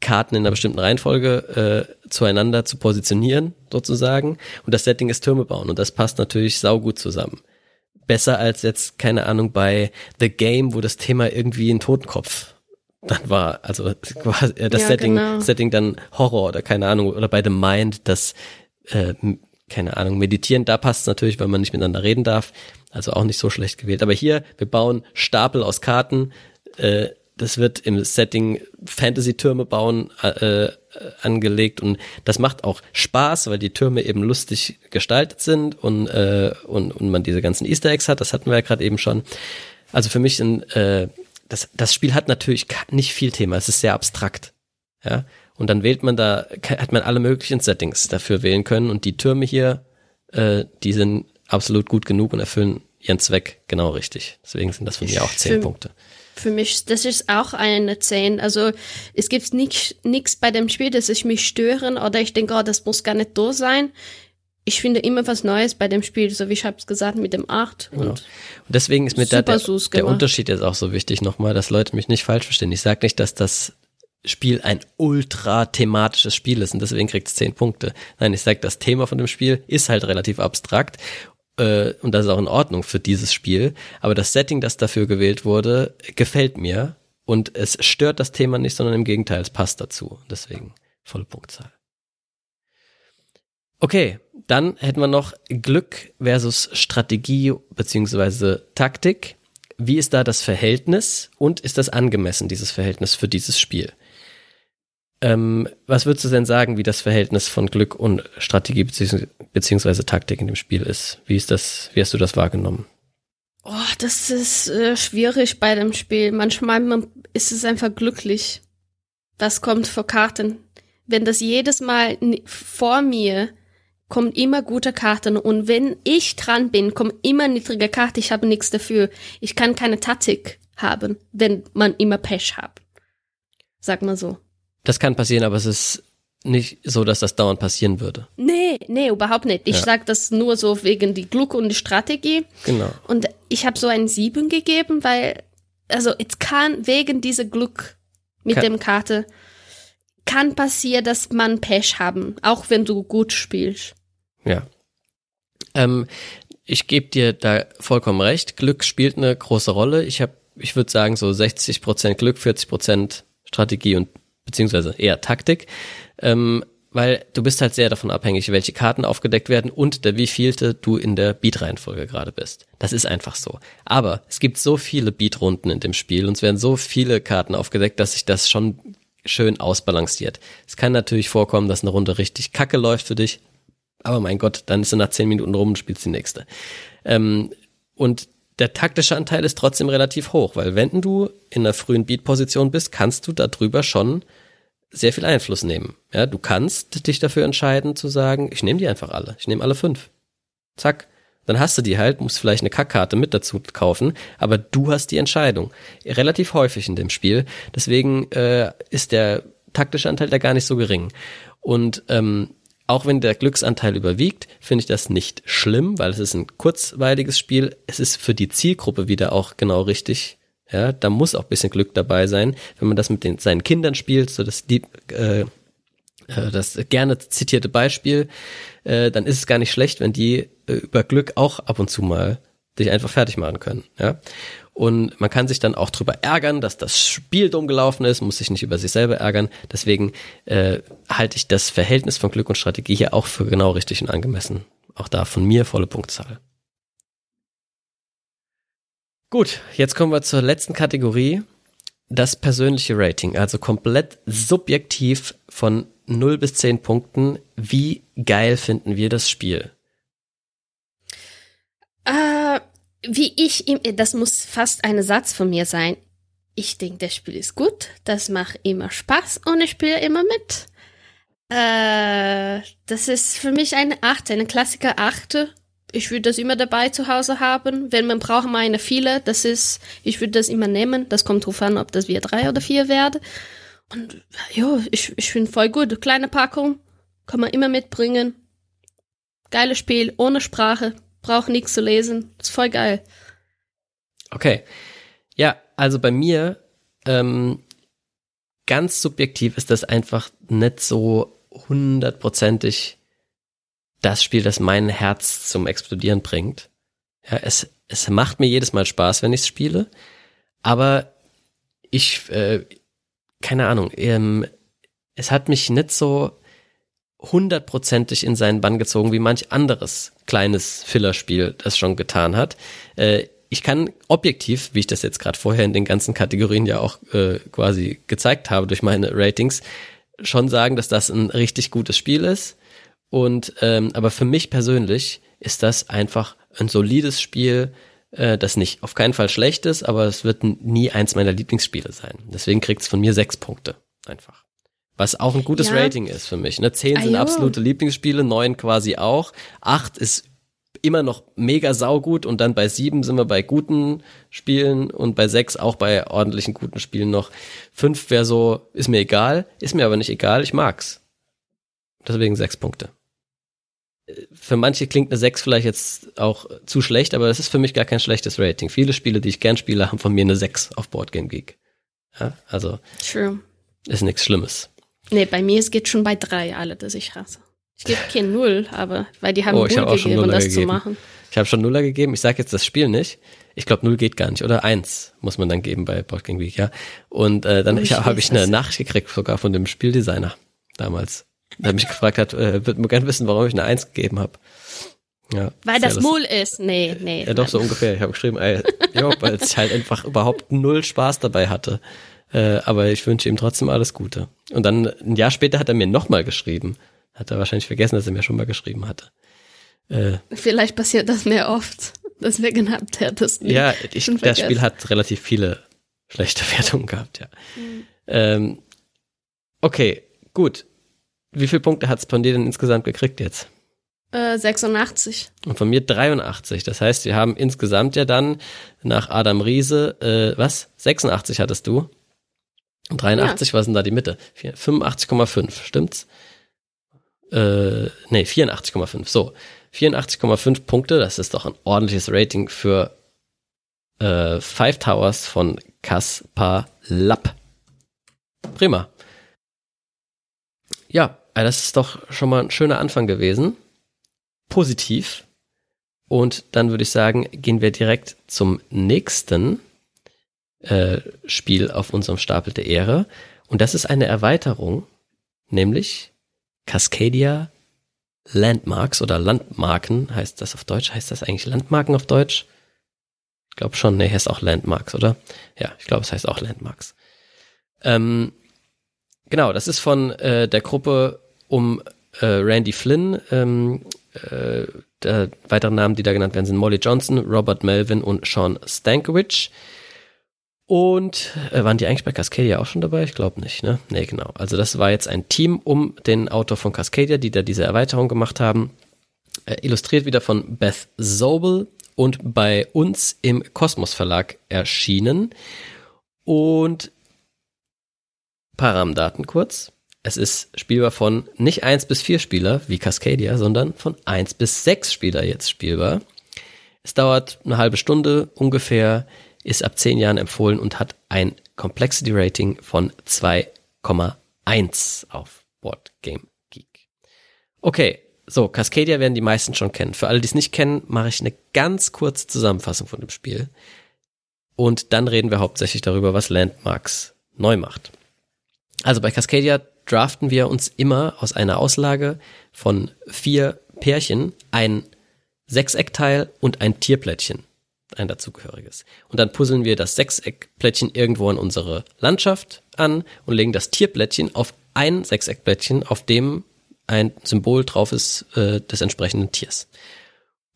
Karten in einer bestimmten Reihenfolge äh, zueinander zu positionieren, sozusagen. Und das Setting ist Türme bauen. Und das passt natürlich saugut zusammen. Besser als jetzt, keine Ahnung, bei The Game, wo das Thema irgendwie ein Totenkopf dann war. Also äh, das Ja, Setting, genau. Setting dann Horror oder keine Ahnung, oder bei The Mind, das äh, keine Ahnung, meditieren, da passt es natürlich, weil man nicht miteinander reden darf. Also auch nicht so schlecht gewählt. Aber hier, wir bauen Stapel aus Karten. Äh, das wird im Setting Fantasy-Türme bauen äh, äh, angelegt und das macht auch Spaß, weil die Türme eben lustig gestaltet sind und, äh, und, und man diese ganzen Easter Eggs hat. Das hatten wir ja gerade eben schon. Also für mich ein, äh, das, das Spiel hat natürlich nicht viel Thema. Es ist sehr abstrakt. Ja. Und dann wählt man da, hat man alle möglichen Settings dafür wählen können. Und die Türme hier, äh, die sind absolut gut genug und erfüllen ihren Zweck genau richtig. Deswegen sind das von mir auch zehn Punkte. Für mich, das ist auch eine 10. Also es gibt nichts bei dem Spiel, das ich mich stören oder ich denke, oh, das muss gar nicht da sein. ich finde immer was Neues bei dem Spiel, so wie ich hab's gesagt, mit dem 8. Genau. Und deswegen ist mir da der, der. Unterschied jetzt auch so wichtig nochmal, dass Leute mich nicht falsch verstehen. Ich sage nicht, dass das Spiel ein ultra thematisches Spiel ist und deswegen kriegt es 10 Punkte. Nein, ich sage, das Thema von dem Spiel ist halt relativ abstrakt äh, und das ist auch in Ordnung für dieses Spiel. Aber das Setting, das dafür gewählt wurde, gefällt mir und es stört das Thema nicht, sondern im Gegenteil, es passt dazu. Deswegen volle Punktzahl. Okay, dann hätten wir noch Glück versus Strategie beziehungsweise Taktik. Wie ist da das Verhältnis und ist das angemessen, dieses Verhältnis für dieses Spiel? Ähm, was würdest du denn sagen, wie das Verhältnis von Glück und Strategie beziehungs beziehungsweise Taktik in dem Spiel ist? Wie ist das, wie hast du das wahrgenommen? Oh, das ist äh, schwierig bei dem Spiel. Manchmal man, ist es einfach glücklich. Was kommt vor Karten? Wenn das jedes Mal vor mir kommt immer gute Karten und wenn ich dran bin, kommt immer niedrige Karte. Ich habe nichts dafür. Ich kann keine Taktik haben, wenn man immer Pech hat. Sag mal so. Das kann passieren, aber es ist nicht so, dass das dauernd passieren würde. Nee, nee, überhaupt nicht. Ich Ja. sag das nur so wegen die Glück und die Strategie. Genau. Und ich habe so ein Sieben gegeben, weil, also es kann wegen dieser Glück mit Kann- dem Karte, kann passieren, dass man Pech haben, auch wenn du gut spielst. Ja. Ähm, ich gebe dir da vollkommen recht. Glück spielt eine große Rolle. Ich habe, ich würde sagen, so 60% Glück, 40% Strategie und beziehungsweise eher Taktik. Ähm, weil du bist halt sehr davon abhängig, welche Karten aufgedeckt werden und der wievielte du in der Beat-Reihenfolge gerade bist. Das ist einfach so. Aber es gibt so viele Beat-Runden in dem Spiel und es werden so viele Karten aufgedeckt, dass sich das schon schön ausbalanciert. Es kann natürlich vorkommen, dass eine Runde richtig kacke läuft für dich, aber mein Gott, dann ist sie nach zehn Minuten rum und spielst die nächste. Ähm, und der taktische Anteil ist trotzdem relativ hoch, weil wenn du in einer frühen Beat-Position bist, kannst du darüber schon sehr viel Einfluss nehmen. Ja, du kannst dich dafür entscheiden zu sagen, ich nehme die einfach alle. Ich nehme alle fünf. Zack. Dann hast du die halt, musst vielleicht eine Kackkarte mit dazu kaufen, aber du hast die Entscheidung. Relativ häufig in dem Spiel. Deswegen äh, ist der taktische Anteil da gar nicht so gering. Und ähm, auch wenn der Glücksanteil überwiegt, finde ich das nicht schlimm, weil es ist ein kurzweiliges Spiel. Es ist für die Zielgruppe wieder auch genau richtig. Ja, da muss auch ein bisschen Glück dabei sein, wenn man das mit den, seinen Kindern spielt, so das die, äh, äh, das gerne zitierte Beispiel, äh, dann ist es gar nicht schlecht, wenn die äh, über Glück auch ab und zu mal dich einfach fertig machen können. Ja? Und man kann sich dann auch drüber ärgern, dass das Spiel dumm gelaufen ist, muss sich nicht über sich selber ärgern. Deswegen äh, halte ich das Verhältnis von Glück und Strategie hier auch für genau richtig und angemessen. Auch da von mir volle Punktzahl. Gut, jetzt kommen wir zur letzten Kategorie. Das persönliche Rating, also komplett subjektiv von 0 bis 10 Punkten. Wie geil finden wir das Spiel? Äh, wie ich, ihm- das muss fast ein Satz von mir sein. Ich denke, das Spiel ist gut, das macht immer Spaß und ich spiele immer mit. Äh, das ist für mich eine Acht, eine Klassiker Achte. Ich würde das immer dabei zu Hause haben. Wenn man braucht mal eine viele, das ist, ich würde das immer nehmen. Das kommt drauf an, ob das wir drei oder vier werden. Und ja, ich, ich finde voll gut. Kleine Packung, kann man immer mitbringen. Geiles Spiel, ohne Sprache, braucht nichts zu lesen. Ist voll geil. Okay. Ja, also bei mir, ähm, ganz subjektiv ist das einfach nicht so hundertprozentig das Spiel, das mein Herz zum Explodieren bringt. Ja, es, es macht mir jedes Mal Spaß, wenn ich es spiele, aber ich, äh, keine Ahnung, ähm, es hat mich nicht so hundertprozentig in seinen Bann gezogen, wie manch anderes kleines Fillerspiel das schon getan hat. Äh, ich kann objektiv, wie ich das jetzt gerade vorher in den ganzen Kategorien ja auch äh, quasi gezeigt habe durch meine Ratings, schon sagen, dass das ein richtig gutes Spiel ist. Und ähm, aber für mich persönlich ist das einfach ein solides Spiel, äh, das nicht auf keinen Fall schlecht ist, aber es wird nie eins meiner Lieblingsspiele sein. Deswegen kriegt es von mir sechs Punkte einfach. Was auch ein gutes Ja. Rating ist für mich. Ne? Zehn Ah, sind jo. absolute Lieblingsspiele, neun quasi auch. Acht ist immer noch mega saugut und dann bei sieben sind wir bei guten Spielen und bei sechs auch bei ordentlichen guten Spielen noch. Fünf wäre so, ist mir egal, ist mir aber nicht egal, ich mag's. Deswegen sechs Punkte. für manche klingt eine 6 vielleicht jetzt auch zu schlecht, aber das ist für mich gar kein schlechtes Rating. Viele Spiele, die ich gern spiele, haben von mir eine 6 auf Boardgame Geek. Ja, also True. ist nichts Schlimmes. Nee, bei mir es geht schon bei drei alle, dass ich hasse. Ich gebe kein Null, aber weil die haben Oh, Null hab gegeben, Nuller das zu gegeben. machen. Ich habe schon Nuller gegeben. Ich sage jetzt das Spiel nicht. Ich glaube, Null geht gar nicht. Oder eins muss man dann geben bei Board Game Week, ja. Und äh, dann Oh, habe ich eine. Nachricht gekriegt, sogar von dem Spieldesigner damals. Der mich gefragt hat, äh, wird mir gerne wissen, warum ich eine Eins gegeben habe. Ja, Weil das. Null ist. Nee, nee. Ja, doch, so ungefähr. Ich habe geschrieben, ey, jo, weil ich halt einfach überhaupt null Spaß dabei hatte. Äh, aber ich wünsche ihm trotzdem alles Gute. Und dann ein Jahr später hat er mir nochmal geschrieben. Hat er wahrscheinlich vergessen, dass er mir schon mal geschrieben hatte. Äh, Vielleicht passiert das mehr oft. Deswegen habt ihr das nicht. ja, ich, das. Spiel hat relativ viele schlechte Wertungen gehabt, ja. Ähm, okay, gut. Wie viele Punkte hat's von dir denn insgesamt gekriegt jetzt? Äh, 86. Und von mir 83. Das heißt, wir haben insgesamt ja dann nach Adam Riese, äh, was? 86 hattest du? Und 83, was ist denn da die Mitte? Vier- 85,5, stimmt's? Äh, nee, 84,5. So, 84,5 Punkte, das ist doch ein ordentliches Rating für äh, Five Towers von Kaspar Lapp. Prima. Ja, äh, das ist doch schon mal ein schöner Anfang gewesen. Positiv. Und dann würde ich sagen, gehen wir direkt zum nächsten äh, Spiel auf unserem Stapel der Ehre. Und das ist eine Erweiterung, nämlich Cascadia Landmarks oder Landmarken heißt das auf Deutsch. Heißt das eigentlich Landmarken auf Deutsch? Ich glaube schon, nee, heißt auch Landmarks, oder? Ja, ich glaube, es heißt auch Landmarks. Ähm, genau, das ist von äh, der Gruppe um äh, Randy Flynn. Ähm, äh, der weiteren Namen, die da genannt werden, sind Molly Johnson, Robert Melvin und Sean Stankiewicz. Und äh, waren die eigentlich bei Cascadia auch schon dabei? Ich glaube nicht, ne? Nee, genau. Also das war jetzt ein Team um den Autor von Cascadia, die da diese Erweiterung gemacht haben. Äh, illustriert wieder von Beth Sobel und bei uns im Kosmos Verlag erschienen. Und paar Rahmendaten kurz. Es ist spielbar von nicht 1 bis 4 Spieler wie Cascadia, sondern von 1 bis 6 Spieler jetzt spielbar. Es dauert eine halbe Stunde ungefähr, ist ab 10 Jahren empfohlen und hat ein Complexity Rating von 2,1 auf Board Game Geek. Okay, so, Cascadia werden die meisten schon kennen. Für alle, die es nicht kennen, mache ich eine ganz kurze Zusammenfassung von dem Spiel. Und dann reden wir hauptsächlich darüber, was Landmarks neu macht. Also bei Cascadia draften wir uns immer aus einer Auslage von vier Pärchen ein Sechseckteil und ein Tierplättchen, ein dazugehöriges. Und dann puzzeln wir das Sechseckplättchen irgendwo in unsere Landschaft an und legen das Tierplättchen auf ein Sechseckplättchen, auf dem ein Symbol drauf ist äh, des entsprechenden Tiers.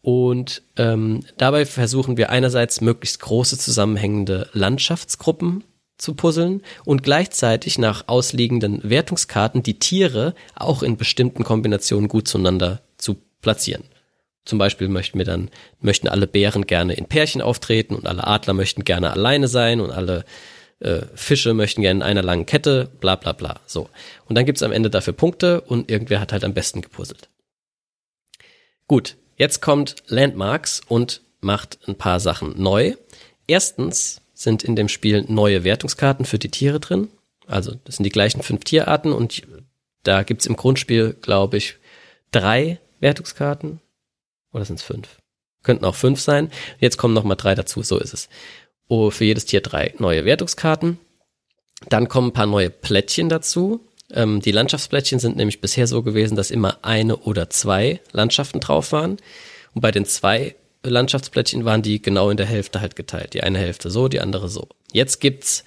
Und ähm, dabei versuchen wir einerseits möglichst große zusammenhängende Landschaftsgruppen zu puzzeln und gleichzeitig nach ausliegenden Wertungskarten die Tiere auch in bestimmten Kombinationen gut zueinander zu platzieren. Zum Beispiel möchten wir dann, möchten alle Bären gerne in Pärchen auftreten und alle Adler möchten gerne alleine sein und alle äh, Fische möchten gerne in einer langen Kette, bla bla bla. So. Und dann gibt's am Ende dafür Punkte und irgendwer hat halt am besten gepuzzelt. Gut, jetzt kommt Landmarks und macht ein paar Sachen neu. Erstens sind in dem Spiel neue Wertungskarten für die Tiere drin. Also das sind die gleichen fünf Tierarten und da gibt's im Grundspiel, glaube ich, drei Wertungskarten. Oder sind es fünf? Könnten auch fünf sein. Jetzt kommen noch mal drei dazu, so ist es. Oh, für jedes Tier drei neue Wertungskarten. Dann kommen ein paar neue Plättchen dazu. Ähm, die Landschaftsplättchen sind nämlich bisher so gewesen, dass immer eine oder zwei Landschaften drauf waren. Und bei den zwei Landschaftsplättchen waren die genau in der Hälfte halt geteilt. Die eine Hälfte so, die andere so. Jetzt gibt's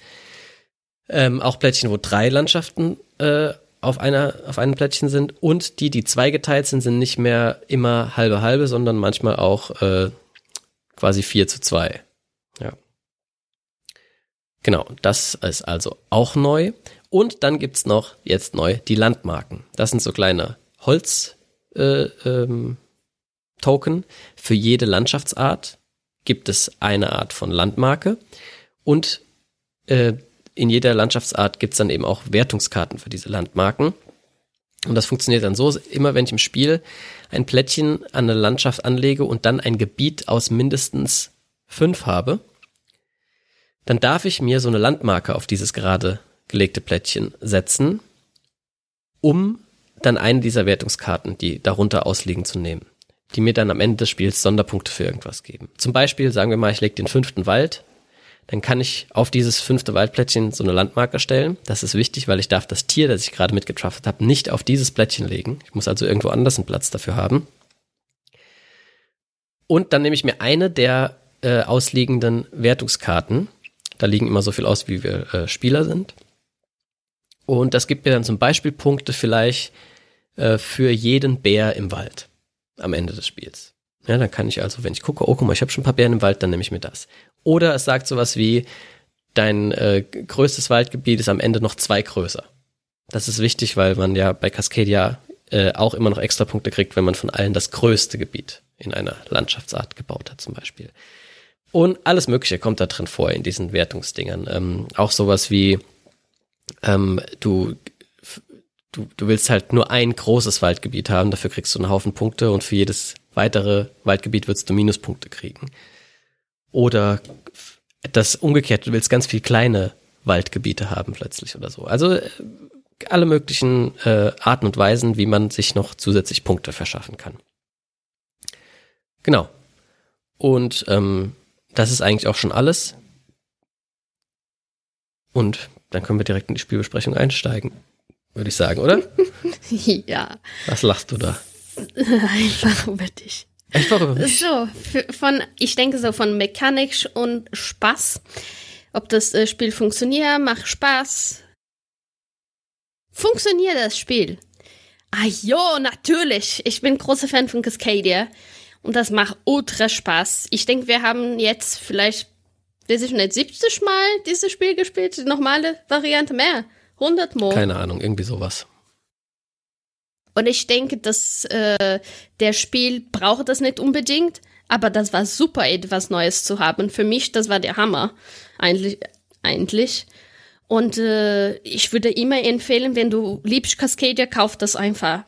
ähm, auch Plättchen, wo drei Landschaften äh, auf einer auf einem Plättchen sind und die, die zweigeteilt sind, sind nicht mehr immer halbe halbe, sondern manchmal auch äh, quasi vier zu zwei. Ja. Genau, das ist also auch neu. Und dann gibt's noch jetzt neu die Landmarken. Das sind so kleine Holz äh, ähm, Token. Für jede Landschaftsart gibt es eine Art von Landmarke und äh, in jeder Landschaftsart gibt's dann eben auch Wertungskarten für diese Landmarken. Und das funktioniert dann so, immer wenn ich im Spiel ein Plättchen an eine Landschaft anlege und dann ein Gebiet aus mindestens fünf habe, dann darf ich mir so eine Landmarke auf dieses gerade gelegte Plättchen setzen, um dann eine dieser Wertungskarten, die darunter ausliegen, zu nehmen, die mir dann am Ende des Spiels Sonderpunkte für irgendwas geben. Zum Beispiel, sagen wir mal, ich lege den fünften Wald dann kann ich auf dieses fünfte Waldplättchen so eine Landmarke stellen. Das ist wichtig, weil ich darf das Tier, das ich gerade mitgetraffelt habe, nicht auf dieses Plättchen legen. Ich muss also irgendwo anders einen Platz dafür haben. Und dann nehme ich mir eine der äh, ausliegenden Wertungskarten. Da liegen immer so viel aus, wie wir äh, Spieler sind. Und das gibt mir dann zum Beispiel Punkte vielleicht äh, für jeden Bär im Wald am Ende des Spiels. Ja, dann kann ich also, wenn ich gucke, oh, guck mal, ich habe schon ein paar Bären im Wald, dann nehme ich mir das. Oder es sagt sowas wie, dein äh, größtes Waldgebiet ist am Ende noch zwei größer. Das ist wichtig, weil man ja bei Cascadia äh, auch immer noch extra Punkte kriegt, wenn man von allen das größte Gebiet in einer Landschaftsart gebaut hat, zum Beispiel. Und alles Mögliche kommt da drin vor in diesen Wertungsdingern. Ähm, auch sowas wie, ähm, du, du, du willst halt nur ein großes Waldgebiet haben, dafür kriegst du einen Haufen Punkte und für jedes weitere Waldgebiet würdest du Minuspunkte kriegen. Oder das umgekehrt, du willst ganz viel kleine Waldgebiete haben plötzlich oder so. Also äh, alle möglichen äh, Arten und Weisen, wie man sich noch zusätzlich Punkte verschaffen kann. Genau. Und ähm, das ist eigentlich auch schon alles. Und dann können wir direkt in die Spielbesprechung einsteigen, würde ich sagen, oder? ja. Was lachst du da? Einfach über dich. Über mich. So, von, ich denke so von Mechanik und Spaß. Ob das äh, Spiel funktioniert, macht Spaß. Funktioniert das Spiel? Ah jo, natürlich. Ich bin großer Fan von Cascadia. Und das macht ultra Spaß. Ich denke, wir haben jetzt vielleicht, weiß ich nicht, 70 Mal dieses Spiel gespielt. Die normale Variante mehr. 100 Mal. Keine Ahnung, irgendwie sowas. Und ich denke, dass äh, der Spiel braucht das nicht unbedingt, aber das war super, etwas Neues zu haben. Für mich, das war der Hammer, eigentlich. eigentlich. Und äh, ich würde immer empfehlen, wenn du liebst Cascadia, kauf das einfach.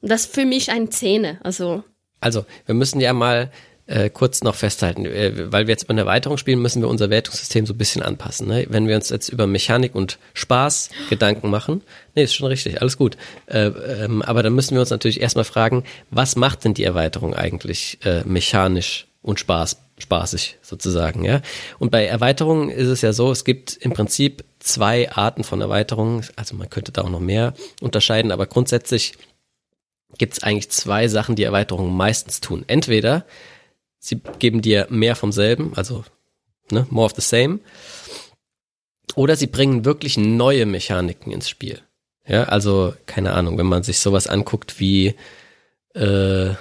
Das ist für mich ein Zähne, also. Also, wir müssen ja mal äh, kurz noch festhalten, äh, weil wir jetzt bei einer Erweiterung spielen, müssen wir unser Wertungssystem so ein bisschen anpassen. Ne? Wenn wir uns jetzt über Mechanik und Spaß Gedanken machen, nee, ist schon richtig, alles gut. Äh, ähm, aber dann müssen wir uns natürlich erstmal fragen, was macht denn die Erweiterung eigentlich äh, mechanisch und Spaß, spaßig sozusagen, ja? Und bei Erweiterungen ist es ja so, es gibt im Prinzip zwei Arten von Erweiterungen, also man könnte da auch noch mehr unterscheiden, aber grundsätzlich gibt es eigentlich zwei Sachen, die Erweiterungen meistens tun. Entweder Sie geben dir mehr vom selben, also ne, more of the same. Oder sie bringen wirklich neue Mechaniken ins Spiel. Ja, also keine Ahnung, wenn man sich sowas anguckt wie äh,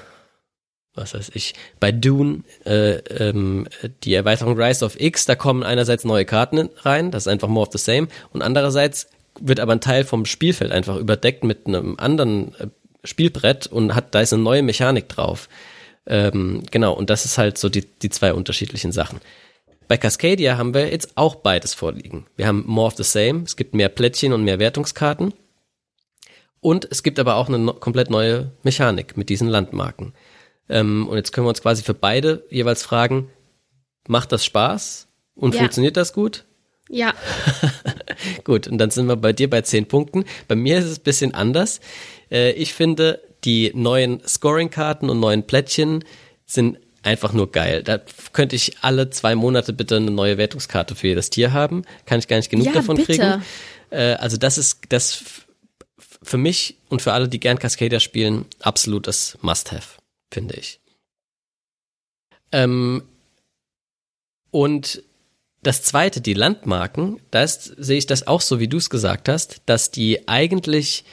was weiß ich, bei Dune, äh, ähm, die Erweiterung Rise of X, da kommen einerseits neue Karten rein, das ist einfach more of the same, und andererseits wird aber ein Teil vom Spielfeld einfach überdeckt mit einem anderen äh, Spielbrett und hat, da ist eine neue Mechanik drauf. Ähm, genau, und das ist halt so die, die zwei unterschiedlichen Sachen. Bei Cascadia haben wir jetzt auch beides vorliegen. Wir haben more of the same, es gibt mehr Plättchen und mehr Wertungskarten. Und es gibt aber auch eine no komplett neue Mechanik mit diesen Landmarken. Ähm, und jetzt können wir uns quasi für beide jeweils fragen, macht das Spaß und ja. funktioniert das gut? Ja. gut, und dann sind wir bei dir bei zehn Punkten. Bei mir ist es ein bisschen anders. Äh, ich finde, die neuen Scoring-Karten und neuen Plättchen sind einfach nur geil. Da könnte ich alle zwei Monate bitte eine neue Wertungskarte für jedes Tier haben. Kann ich gar nicht genug ja, davon bitte. kriegen. Äh, also das ist das für mich und für alle, die gern Cascadia spielen, absolutes Must-Have, finde ich. Ähm, und das zweite, die Landmarken, da sehe ich das auch so, wie du es gesagt hast, dass die eigentlich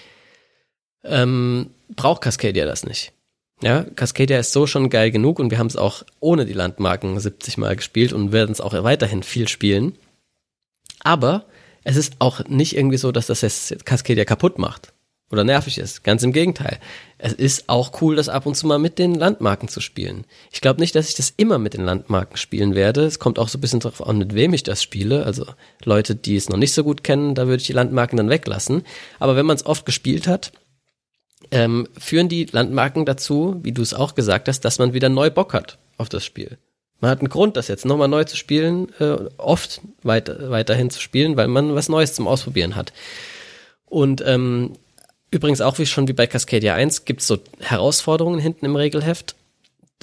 ähm, braucht Cascadia das nicht. Ja, Cascadia ist so schon geil genug und wir haben es auch ohne die Landmarken 70 Mal gespielt und werden es auch weiterhin viel spielen. Aber es ist auch nicht irgendwie so, dass das jetzt Cascadia kaputt macht oder nervig ist. Ganz im Gegenteil. Es ist auch cool, das ab und zu mal mit den Landmarken zu spielen. Ich glaube nicht, dass ich das immer mit den Landmarken spielen werde. Es kommt auch so ein bisschen darauf an, mit wem ich das spiele. Also Leute, die es noch nicht so gut kennen, da würde ich die Landmarken dann weglassen. Aber wenn man es oft gespielt hat, ähm, führen die Landmarken dazu, wie du es auch gesagt hast, dass man wieder neu Bock hat auf das Spiel. Man hat einen Grund, das jetzt nochmal neu zu spielen, äh, oft weiter, weiterhin zu spielen, weil man was Neues zum Ausprobieren hat. Und ähm, übrigens auch wie schon wie bei Cascadia 1 gibt es so Herausforderungen hinten im Regelheft,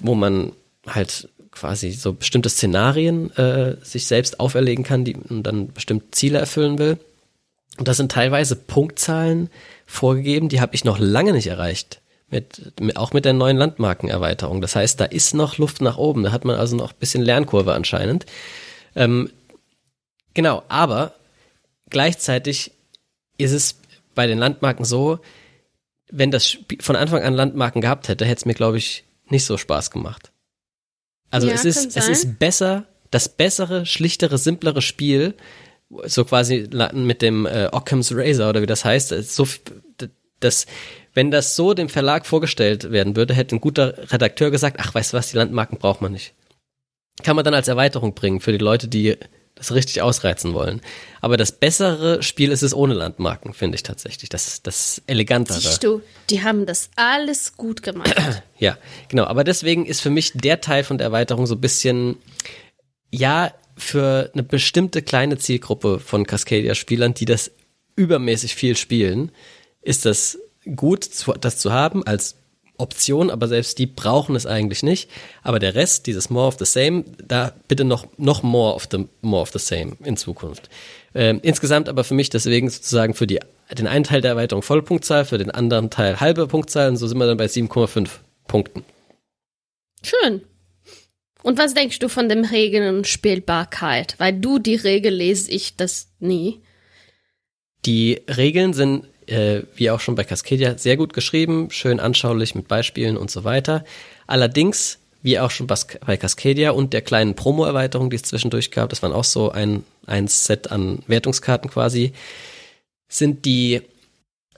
wo man halt quasi so bestimmte Szenarien äh, sich selbst auferlegen kann, die man dann bestimmte Ziele erfüllen will. Und das sind teilweise Punktzahlen vorgegeben, die habe ich noch lange nicht erreicht. Mit, mit, auch mit der neuen Landmarkenerweiterung. Das heißt, da ist noch Luft nach oben. Da hat man also noch ein bisschen Lernkurve anscheinend. Ähm, genau, aber gleichzeitig ist es bei den Landmarken so, wenn das Spiel von Anfang an Landmarken gehabt hätte, hätte es mir, glaube ich, nicht so Spaß gemacht. Also ja, es ist, es ist besser, das bessere, schlichtere, simplere Spiel, so quasi mit dem äh, Occam's Razor oder wie das heißt, so das wenn das so dem Verlag vorgestellt werden würde, hätte ein guter Redakteur gesagt, ach, weißt du was, die Landmarken braucht man nicht. Kann man dann als Erweiterung bringen für die Leute, die das richtig ausreizen wollen. Aber das bessere Spiel ist es ohne Landmarken, finde ich tatsächlich. Das, das elegantere. Siehst du, die haben das alles gut gemacht. ja, genau. Aber deswegen ist für mich der Teil von der Erweiterung so ein bisschen, ja, für eine bestimmte kleine Zielgruppe von Cascadia-Spielern, die das übermäßig viel spielen, ist das gut, das zu haben als Option, aber selbst die brauchen es eigentlich nicht. Aber der Rest, dieses More of the Same, da bitte noch, noch more of the, more of the Same in Zukunft. Ähm, insgesamt aber für mich deswegen sozusagen für die, den einen Teil der Erweiterung volle Punktzahl, für den anderen Teil halbe Punktzahl und so sind wir dann bei 7,5 Punkten. Schön. Und was denkst du von dem Regeln und Spielbarkeit? Weil du die Regel lese ich das nie. Die Regeln sind äh, wie auch schon bei Cascadia, sehr gut geschrieben, schön anschaulich mit Beispielen und so weiter. Allerdings, wie auch schon bei Cascadia und der kleinen Promo-Erweiterung, die es zwischendurch gab, das waren auch so ein, ein Set an Wertungskarten quasi, sind die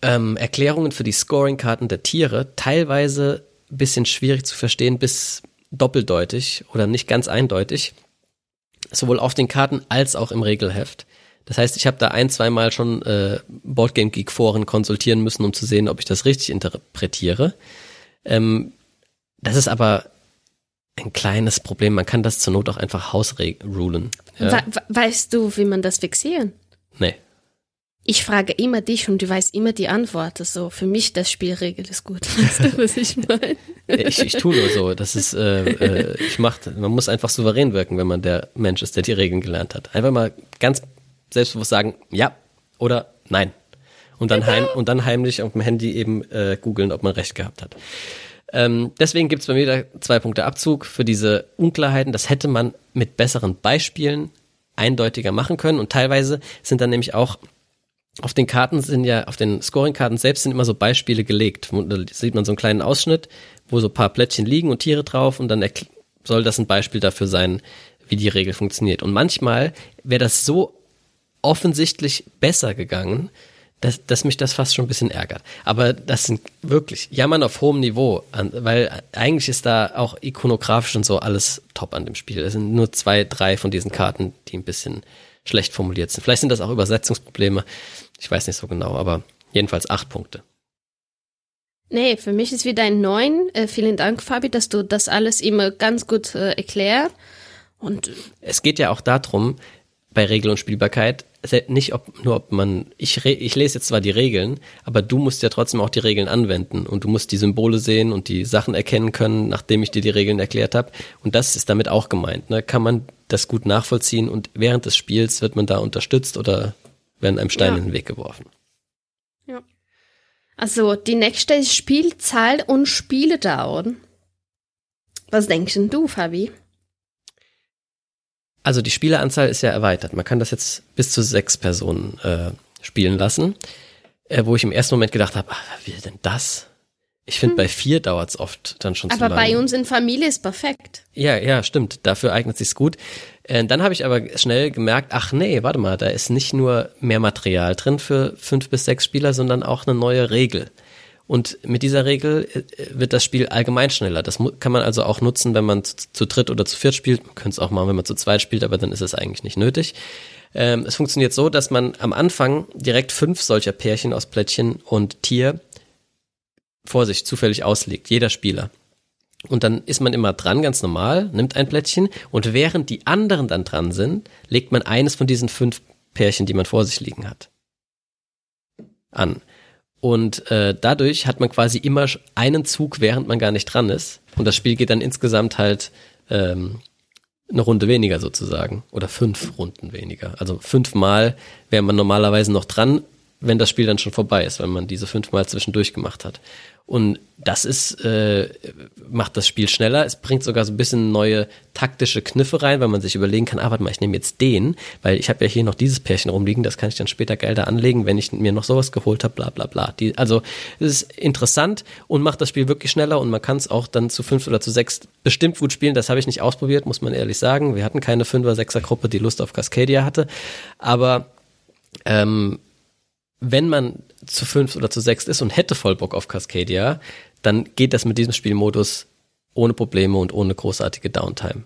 ähm, Erklärungen für die Scoring-Karten der Tiere teilweise ein bisschen schwierig zu verstehen bis doppeldeutig oder nicht ganz eindeutig. Sowohl auf den Karten als auch im Regelheft. Das heißt, ich habe da ein, zweimal schon äh, Boardgame Geek Foren konsultieren müssen, um zu sehen, ob ich das richtig interpretiere. Ähm, das ist aber ein kleines Problem. Man kann das zur Not auch einfach hausrulen. Ja? We weißt du, wie man das fixieren? Nee. Ich frage immer dich und du weißt immer die Antwort. So, für mich das Spielregel ist gut. Weißt du, was ich meine? Ich, ich tue nur so. Das ist, äh, äh, ich mach, man muss einfach souverän wirken, wenn man der Mensch ist, der die Regeln gelernt hat. Einfach mal ganz selbstbewusst sagen, ja oder nein. Und dann, heim, und dann heimlich auf dem Handy eben äh, googeln, ob man recht gehabt hat. Ähm, deswegen gibt's bei mir da zwei Punkte Abzug für diese Unklarheiten. Das hätte man mit besseren Beispielen eindeutiger machen können. Und teilweise sind dann nämlich auch auf den Karten sind ja, auf den Scoring-Karten selbst sind immer so Beispiele gelegt. Da sieht man so einen kleinen Ausschnitt, wo so ein paar Plättchen liegen und Tiere drauf und dann soll das ein Beispiel dafür sein, wie die Regel funktioniert. Und manchmal wäre das so offensichtlich besser gegangen, dass, dass mich das fast schon ein bisschen ärgert. Aber das sind wirklich Jammern auf hohem Niveau, weil eigentlich ist da auch ikonografisch und so alles top an dem Spiel. Es sind nur zwei, drei von diesen Karten, die ein bisschen schlecht formuliert sind. Vielleicht sind das auch Übersetzungsprobleme. Ich weiß nicht so genau, aber jedenfalls acht Punkte. Nee, für mich ist wieder ein neun. Äh, vielen Dank, Fabi, dass du das alles immer ganz gut äh, erklärt. Und es geht ja auch darum, bei Regel und Spielbarkeit, nicht ob, nur ob man, ich, ich lese jetzt zwar die Regeln, aber du musst ja trotzdem auch die Regeln anwenden und du musst die Symbole sehen und die Sachen erkennen können, nachdem ich dir die Regeln erklärt habe. Und das ist damit auch gemeint. Ne? Kann man das gut nachvollziehen und während des Spiels wird man da unterstützt oder werden einem Steine ja. in den Weg geworfen. Ja. Also die nächste Spielzahl und Spieledauer. Was denkst denn du, Fabi? Also die Spieleranzahl ist ja erweitert. Man kann das jetzt bis zu sechs Personen äh, spielen lassen. Äh, wo ich im ersten Moment gedacht habe, wie denn das? Ich finde, hm. bei vier dauert's oft dann schon Aber zu lange. Aber bei uns in Familie ist perfekt. Ja, ja, stimmt. Dafür eignet sich's gut. Äh, dann habe ich aber schnell gemerkt, ach nee, warte mal, da ist nicht nur mehr Material drin für fünf bis sechs Spieler, sondern auch eine neue Regel. Und mit dieser Regel äh, wird das Spiel allgemein schneller. Das kann man also auch nutzen, wenn man zu, zu dritt oder zu viert spielt. Man könnte es auch machen, wenn man zu zweit spielt, aber dann ist es eigentlich nicht nötig. Ähm, es funktioniert so, dass man am Anfang direkt fünf solcher Pärchen aus Plättchen und Tier vor sich zufällig auslegt, jeder Spieler. Und dann ist man immer dran, ganz normal, nimmt ein Plättchen und während die anderen dann dran sind, legt man eines von diesen fünf Pärchen, die man vor sich liegen hat, an. Und äh, dadurch hat man quasi immer einen Zug, während man gar nicht dran ist. Und das Spiel geht dann insgesamt halt ähm, eine Runde weniger sozusagen. Oder fünf Runden weniger. Also fünfmal wäre man normalerweise noch dran, wenn das Spiel dann schon vorbei ist, wenn man diese fünfmal zwischendurch gemacht hat. Und das ist, äh, macht das Spiel schneller. Es bringt sogar so ein bisschen neue taktische Kniffe rein, weil man sich überlegen kann, ah, warte mal, ich nehme jetzt den, weil ich habe ja hier noch dieses Pärchen rumliegen, das kann ich dann später geil da anlegen, wenn ich mir noch sowas geholt habe, bla bla bla. Die, also es ist interessant und macht das Spiel wirklich schneller und man kann es auch dann zu fünf oder zu sechs bestimmt gut spielen. Das habe ich nicht ausprobiert, muss man ehrlich sagen. Wir hatten keine Fünfer-, Sechser-Gruppe, die Lust auf Cascadia hatte. Aber ähm, wenn man zu fünf oder zu sechs ist und hätte voll Bock auf Cascadia, dann geht das mit diesem Spielmodus ohne Probleme und ohne großartige Downtime.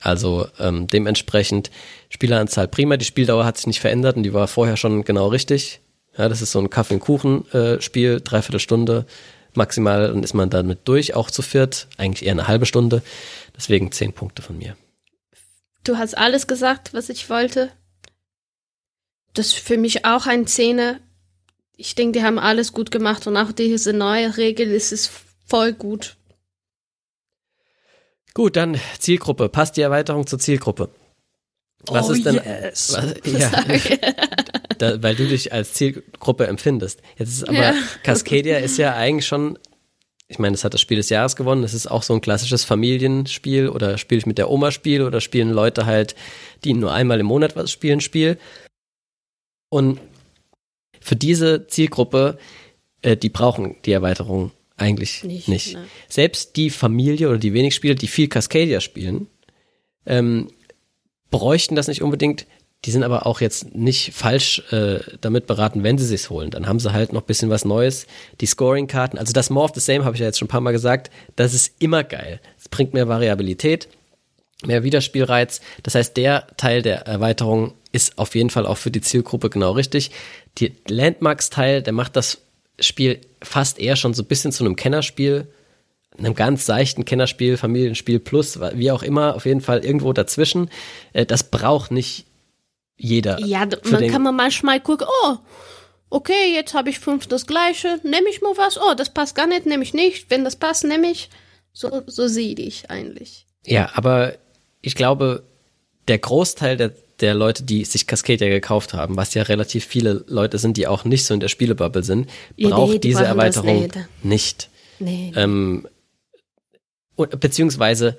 Also ähm, dementsprechend Spieleranzahl prima, die Spieldauer hat sich nicht verändert und die war vorher schon genau richtig. Ja, das ist so ein Kaffee und Kuchen äh, Spiel, dreiviertel Stunde maximal und ist man damit durch, auch zu viert, eigentlich eher eine halbe Stunde. Deswegen zehn Punkte von mir. Du hast alles gesagt, was ich wollte. Das ist für mich auch ein Zehner ich denke, die haben alles gut gemacht und auch diese neue Regel ist es voll gut. Gut, dann Zielgruppe. Passt die Erweiterung zur Zielgruppe? Was oh, ist denn? Yes. Was, ja, da, weil du dich als Zielgruppe empfindest. Jetzt ist aber ja. Cascadia ist ja eigentlich schon, ich meine, das hat das Spiel des Jahres gewonnen. Das ist auch so ein klassisches Familienspiel oder spiele ich mit der Oma Spiel oder spielen Leute halt, die nur einmal im Monat was spielen, Spiel. Und für diese Zielgruppe, äh, die brauchen die Erweiterung eigentlich nicht. nicht. Ne. Selbst die Familie oder die wenig Spieler, die viel Cascadia spielen, ähm, bräuchten das nicht unbedingt. Die sind aber auch jetzt nicht falsch äh, damit beraten, wenn sie sich's holen. Dann haben sie halt noch bisschen was Neues. Die Scoring-Karten, also das More of the Same habe ich ja jetzt schon ein paar Mal gesagt, das ist immer geil. Es bringt mehr Variabilität, mehr Wiederspielreiz. Das heißt, der Teil der Erweiterung ist auf jeden Fall auch für die Zielgruppe genau richtig. Die Landmarks-Teil, der macht das Spiel fast eher schon so ein bisschen zu einem Kennerspiel, einem ganz seichten Kennerspiel, Familienspiel plus, wie auch immer, auf jeden Fall irgendwo dazwischen. Äh, das braucht nicht jeder. Ja, man kann man manchmal gucken, oh, okay, jetzt habe ich fünf das gleiche, nehme ich mal was, oh, das passt gar nicht, nehme ich nicht, wenn das passt, nehme ich. So, so sehe ich eigentlich. Ja, aber ich glaube, der Großteil der der Leute, die sich Cascadia gekauft haben, was ja relativ viele Leute sind, die auch nicht so in der Spielebubble sind, braucht nee, die diese Erweiterung nicht. nicht. Nee. Ähm, beziehungsweise,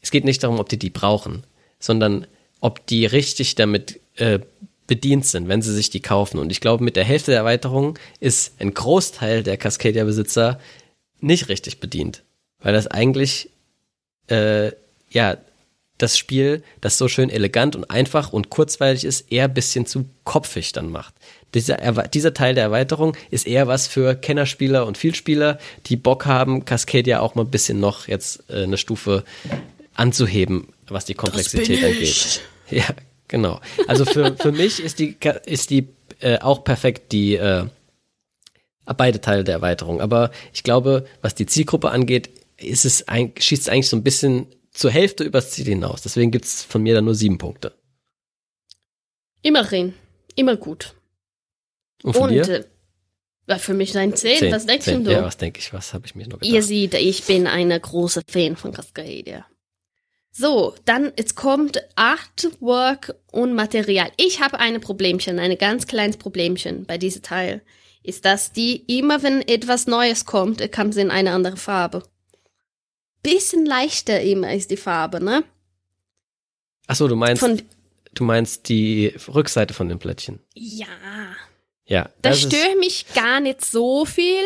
es geht nicht darum, ob die die brauchen, sondern ob die richtig damit äh, bedient sind, wenn sie sich die kaufen. Und ich glaube, mit der Hälfte der Erweiterung ist ein Großteil der Cascadia-Besitzer nicht richtig bedient, weil das eigentlich äh, ja das Spiel, das so schön elegant und einfach und kurzweilig ist, eher ein bisschen zu kopfig dann macht. Dieser, dieser Teil der Erweiterung ist eher was für Kennerspieler und Vielspieler, die Bock haben, Cascadia auch mal ein bisschen noch jetzt äh, eine Stufe anzuheben, was die Komplexität angeht. Ja, genau. Also für, für mich ist die, ist die äh, auch perfekt die äh, beide Teile der Erweiterung. Aber ich glaube, was die Zielgruppe angeht, ist es ein, schießt es eigentlich so ein bisschen zur Hälfte übers Ziel hinaus. Deswegen gibt es von mir dann nur sieben Punkte. Immerhin. Immer gut. Und, von Und dir? Äh, war für mich ein 10. Zehn. Was denkst Zehn. du? Ja, was denke ich? Was habe ich mir noch gedacht? Ihr seht, ich bin eine große Fan von Cascadia. So, dann jetzt kommt Artwork und Material. Ich habe eine Problemchen, ein ganz kleines Problemchen bei diesem Teil. Ist, dass die immer, wenn etwas Neues kommt, kommt sie in eine andere Farbe bisschen leichter eben als die Farbe, ne? Ach so, du meinst, von, du meinst die Rückseite von dem Plättchen. Ja. Ja, Das, ist- stört mich gar nicht so viel,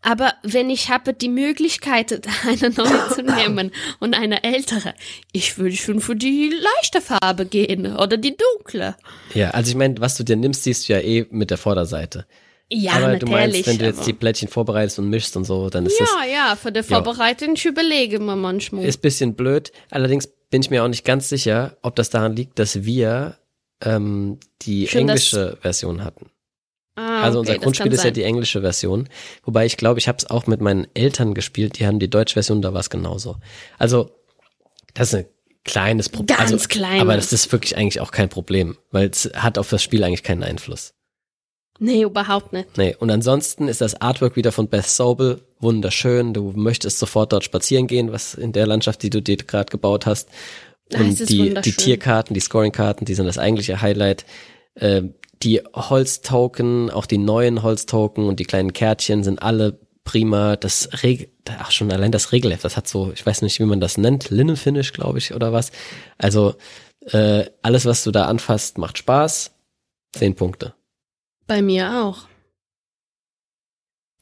aber wenn ich habe die Möglichkeit, eine neue zu nehmen und eine ältere, ich würde schon für die leichte Farbe gehen oder die dunkle. Ja, also ich meine, was du dir nimmst, siehst du ja eh mit der Vorderseite. Ja, aber natürlich. du meinst, wenn du jetzt aber- die Plättchen vorbereitest und mischst und so, dann ist das ja, ja, für die Vorbereitung ich überlege mir manchmal. ist bisschen blöd. Allerdings bin ich mir auch nicht ganz sicher, ob das daran liegt, dass wir ähm, die Schon das- englische Version hatten. ah, Also okay, unser das Grundspiel ist ja die englische Version. Wobei ich glaube, ich habe es auch mit meinen Eltern gespielt, die haben die deutsche Version, da war es genauso. Also, das ist ein kleines Problem. Ganz also, kleines. Aber das ist wirklich eigentlich auch kein Problem, weil es hat auf das Spiel eigentlich keinen Einfluss. Nee, überhaupt nicht. Nee, und ansonsten ist das Artwork wieder von Beth Sobel wunderschön. Du möchtest sofort dort spazieren gehen, was in der Landschaft, die du dir gerade gebaut hast. Und ist die, die. Tierkarten, die Scoring-Karten, die sind das eigentliche Highlight. Ähm, die Holztoken, auch die neuen Holztoken und die kleinen Kärtchen sind alle prima. Das Reg ach schon allein das Regelheft, das hat so, ich weiß nicht, wie man das nennt, Linnenfinish, glaube ich, oder was. Also äh, alles, was du da anfasst, macht Spaß. Zehn Punkte. Bei mir auch.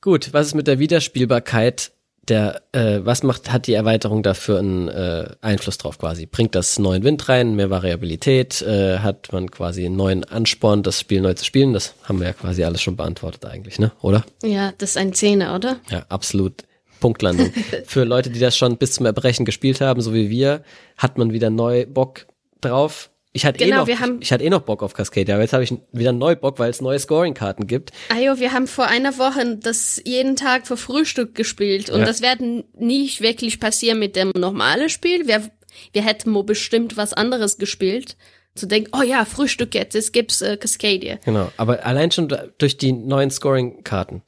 Gut, was ist mit der Wiederspielbarkeit der, äh, was macht, hat die Erweiterung dafür einen äh, Einfluss drauf quasi? Bringt das neuen Wind rein, mehr Variabilität, äh, hat man quasi einen neuen Ansporn, das Spiel neu zu spielen? Das haben wir ja quasi alles schon beantwortet eigentlich, ne? Oder? Ja, das ist ein Zehner, oder? Ja, absolut. Punktlandung. Für Leute, die das schon bis zum Erbrechen gespielt haben, so wie wir, hat man wieder neu Bock drauf. Ich hatte, eh, Genau, noch, wir haben- ich, ich hatte eh noch Bock auf Cascadia, aber jetzt habe ich wieder neu Bock, weil es neue Scoring-Karten gibt. Ajo, wir haben vor einer Woche das jeden Tag für Frühstück gespielt und Ja. das wird n- nicht wirklich passieren mit dem normalen Spiel. Wir, wir hätten wohl bestimmt was anderes gespielt. Zu denken, oh ja, Frühstück jetzt, es gibt's äh, Cascadia. Genau, aber allein schon durch die neuen Scoring-Karten.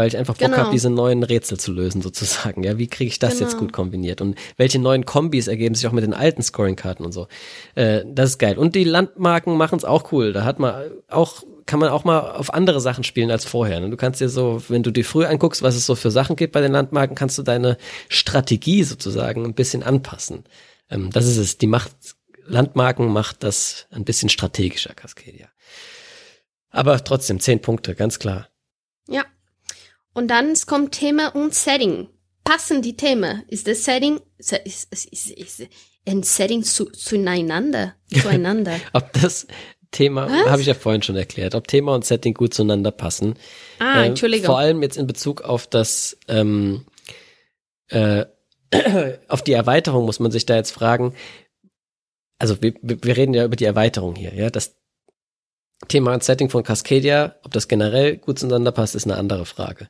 Weil ich einfach Bock Genau. habe, diese neuen Rätsel zu lösen, sozusagen. Ja, wie kriege ich das jetzt Genau. gut kombiniert? Und welche neuen Kombis ergeben sich auch mit den alten Scoring-Karten und so. Äh, das ist geil. Und die Landmarken machen es auch cool. Da hat man auch, kann man auch mal auf andere Sachen spielen als vorher. ne? Du kannst dir so, wenn du dir früh anguckst, was es so für Sachen gibt bei den Landmarken, kannst du deine Strategie sozusagen ein bisschen anpassen. Ähm, das ist es. Die macht, Landmarken macht das ein bisschen strategischer, Cascadia. Aber trotzdem, zehn Punkte, ganz klar. Ja. Und dann es kommt Thema und Setting. Passen die Themen? Ist das Setting, ist, ist, ist, ist ein Setting zu, zueinander? Zueinander. Ob das Thema, habe ich ja vorhin schon erklärt, ob Thema und Setting gut zueinander passen. Ah, Äh, Entschuldigung. Vor allem jetzt in Bezug auf das, ähm, äh, auf die Erweiterung muss man sich da jetzt fragen. Also wir, wir wir reden ja über die Erweiterung hier, ja. Das Thema und Setting von Cascadia, ob das generell gut zueinander passt, ist eine andere Frage.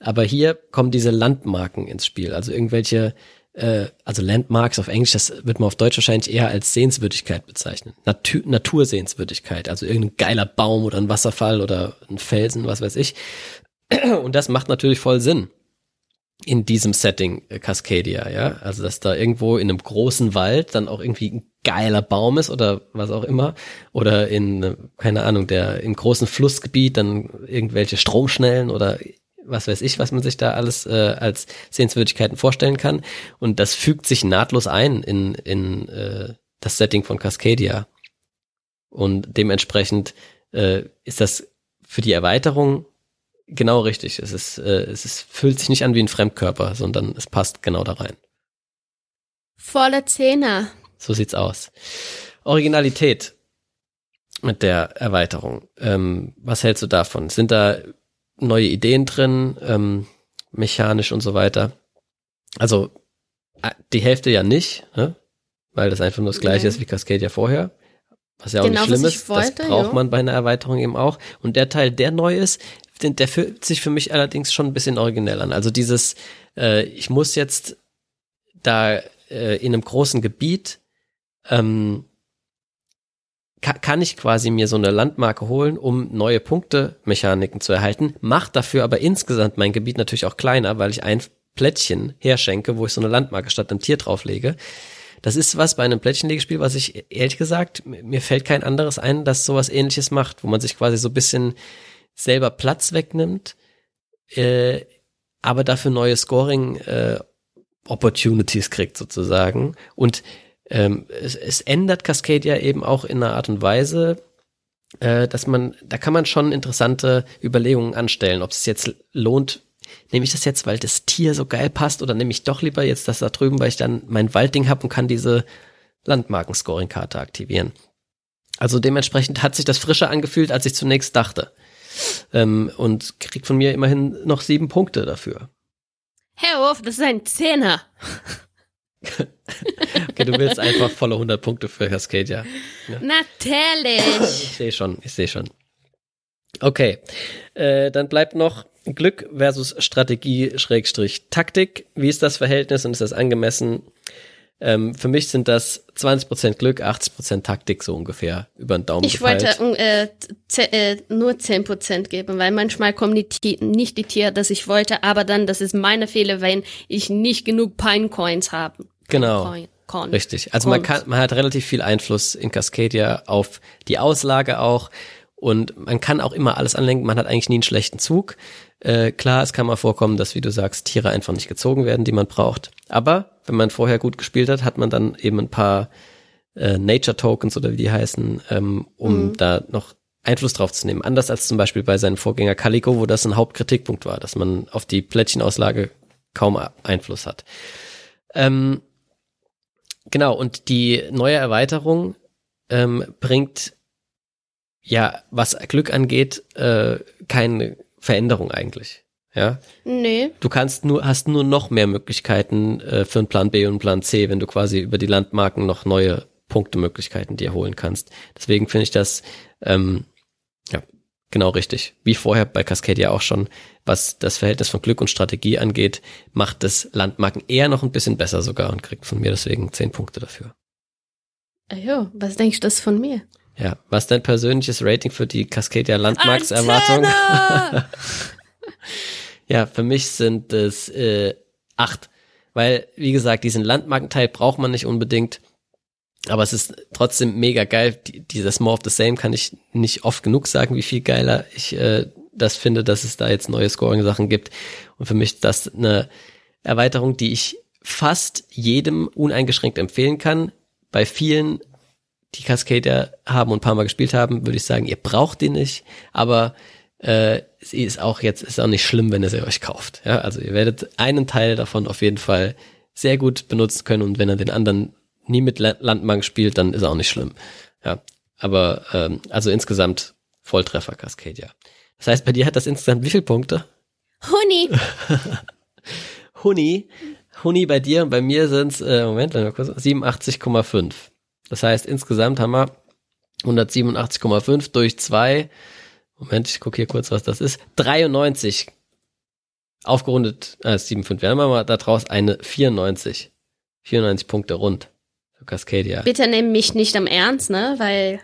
Aber hier kommen diese Landmarken ins Spiel, also irgendwelche, äh, also Landmarks auf Englisch, das wird man auf Deutsch wahrscheinlich eher als Sehenswürdigkeit bezeichnen. Natu Natursehenswürdigkeit, also irgendein geiler Baum oder ein Wasserfall oder ein Felsen, was weiß ich. Und das macht natürlich voll Sinn in diesem Setting äh, Cascadia, ja. Also, dass da irgendwo in einem großen Wald dann auch irgendwie ein geiler Baum ist oder was auch immer. Oder in, keine Ahnung, der im großen Flussgebiet dann irgendwelche Stromschnellen oder was weiß ich, was man sich da alles äh, als Sehenswürdigkeiten vorstellen kann. Und das fügt sich nahtlos ein in, in äh, das Setting von Cascadia. Und dementsprechend äh, ist das für die Erweiterung genau richtig. Es ist, äh, es ist, fühlt sich nicht an wie ein Fremdkörper, sondern es passt genau da rein. Volle Zehner. So sieht's aus. Originalität mit der Erweiterung. Ähm, was hältst du davon? Sind da neue Ideen drin, ähm, mechanisch und so weiter? Also äh, die Hälfte ja nicht, ne? weil das einfach nur das gleiche Nee. ist wie Cascadia vorher. Was ja auch Genau, nicht schlimm ist. wollte, das braucht ja. man bei einer Erweiterung eben auch. Und der Teil, der neu ist, der fühlt sich für mich allerdings schon ein bisschen originell an. Also dieses, äh, ich muss jetzt da äh, in einem großen Gebiet ähm, ka kann ich quasi mir so eine Landmarke holen, um neue Punkte-Mechaniken zu erhalten, macht dafür aber insgesamt mein Gebiet natürlich auch kleiner, weil ich ein Plättchen herschenke, wo ich so eine Landmarke statt einem Tier drauflege. Das ist was bei einem Plättchenlegespiel, was ich ehrlich gesagt, mir fällt kein anderes ein, das sowas ähnliches macht, wo man sich quasi so ein bisschen selber Platz wegnimmt, äh, aber dafür neue Scoring äh, Opportunities kriegt sozusagen. Und ähm, es, es ändert Cascadia eben auch in einer Art und Weise, äh, dass man, da kann man schon interessante Überlegungen anstellen, ob es jetzt lohnt, nehme ich das jetzt, weil das Tier so geil passt oder nehme ich doch lieber jetzt das da drüben, weil ich dann mein Waldding habe und kann diese Landmarken-Scoring-Karte aktivieren. Also dementsprechend hat sich das frischer angefühlt, als ich zunächst dachte. Ähm, und kriegt von mir immerhin noch sieben Punkte dafür. Herr Wurf, das ist ein Zehner. okay, du willst einfach volle 100 Punkte für Cascadia. Ja. Natürlich. Ich sehe schon, ich sehe schon. Okay, äh, dann bleibt noch Glück versus Strategie Schrägstrich Taktik. Wie ist das Verhältnis und ist das angemessen? Ähm, für mich sind das 20% Glück, 80% Taktik so ungefähr über den Daumen Ich wollte äh, äh, nur 10% geben, weil manchmal kommen die nicht die Tiere, das ich wollte, aber dann, das ist meine Fehler, wenn ich nicht genug Pine Coins habe. Genau. Coin. Richtig. Also man kann, man hat relativ viel Einfluss in Cascadia auf die Auslage auch und man kann auch immer alles anlenken. Man hat eigentlich nie einen schlechten Zug. Äh, klar, es kann mal vorkommen, dass, wie du sagst, Tiere einfach nicht gezogen werden, die man braucht. Aber wenn man vorher gut gespielt hat, hat man dann eben ein paar äh, Nature Tokens oder wie die heißen, ähm, um mhm. da noch Einfluss drauf zu nehmen. Anders als zum Beispiel bei seinem Vorgänger Calico, wo das ein Hauptkritikpunkt war, dass man auf die Plättchenauslage kaum Einfluss hat. Ähm, genau, und die neue Erweiterung ähm, bringt ja, was Glück angeht, äh, keine Veränderung eigentlich. Ja. Nee. Du kannst nur, hast nur noch mehr Möglichkeiten äh, für einen Plan B und einen Plan C, wenn du quasi über die Landmarken noch neue Punktemöglichkeiten dir holen kannst. Deswegen finde ich das ähm, ja genau richtig. Wie vorher bei Cascadia auch schon, was das Verhältnis von Glück und Strategie angeht, macht das Landmarken eher noch ein bisschen besser sogar und kriegt von mir deswegen zehn Punkte dafür. Ja, was denkst du das von mir? Ja, was dein persönliches Rating für die Cascadia Landmarkserwartung? ja, für mich sind es äh, acht. Weil, wie gesagt, diesen Landmarkenteil braucht man nicht unbedingt. Aber es ist trotzdem mega geil. Die, dieses More of the Same kann ich nicht oft genug sagen, wie viel geiler ich äh, das finde, dass es da jetzt neue Scoring-Sachen gibt. Und für mich ist das eine Erweiterung, die ich fast jedem uneingeschränkt empfehlen kann. Bei vielen die Cascadia haben und ein paar Mal gespielt haben, würde ich sagen, ihr braucht die nicht, aber äh, sie ist auch jetzt, ist auch nicht schlimm, wenn ihr sie euch kauft. Ja, also ihr werdet einen Teil davon auf jeden Fall sehr gut benutzen können und wenn er den anderen nie mit Landmark spielt, dann ist er auch nicht schlimm. Ja, aber ähm, also insgesamt Volltreffer Cascadia. Das heißt, bei dir hat das insgesamt wie viele Punkte? Huni. Huni. Huni bei dir und bei mir sind es, äh, Moment, mal kurz, 87,5. Das heißt, insgesamt haben wir 187,5 durch 2. Moment, ich gucke hier kurz, was das ist. 93. Aufgerundet, äh, 7,5. Wir haben mal da draus eine 94. 94 Punkte rund für Cascadia. Bitte nehmen mich nicht am Ernst, ne? Weil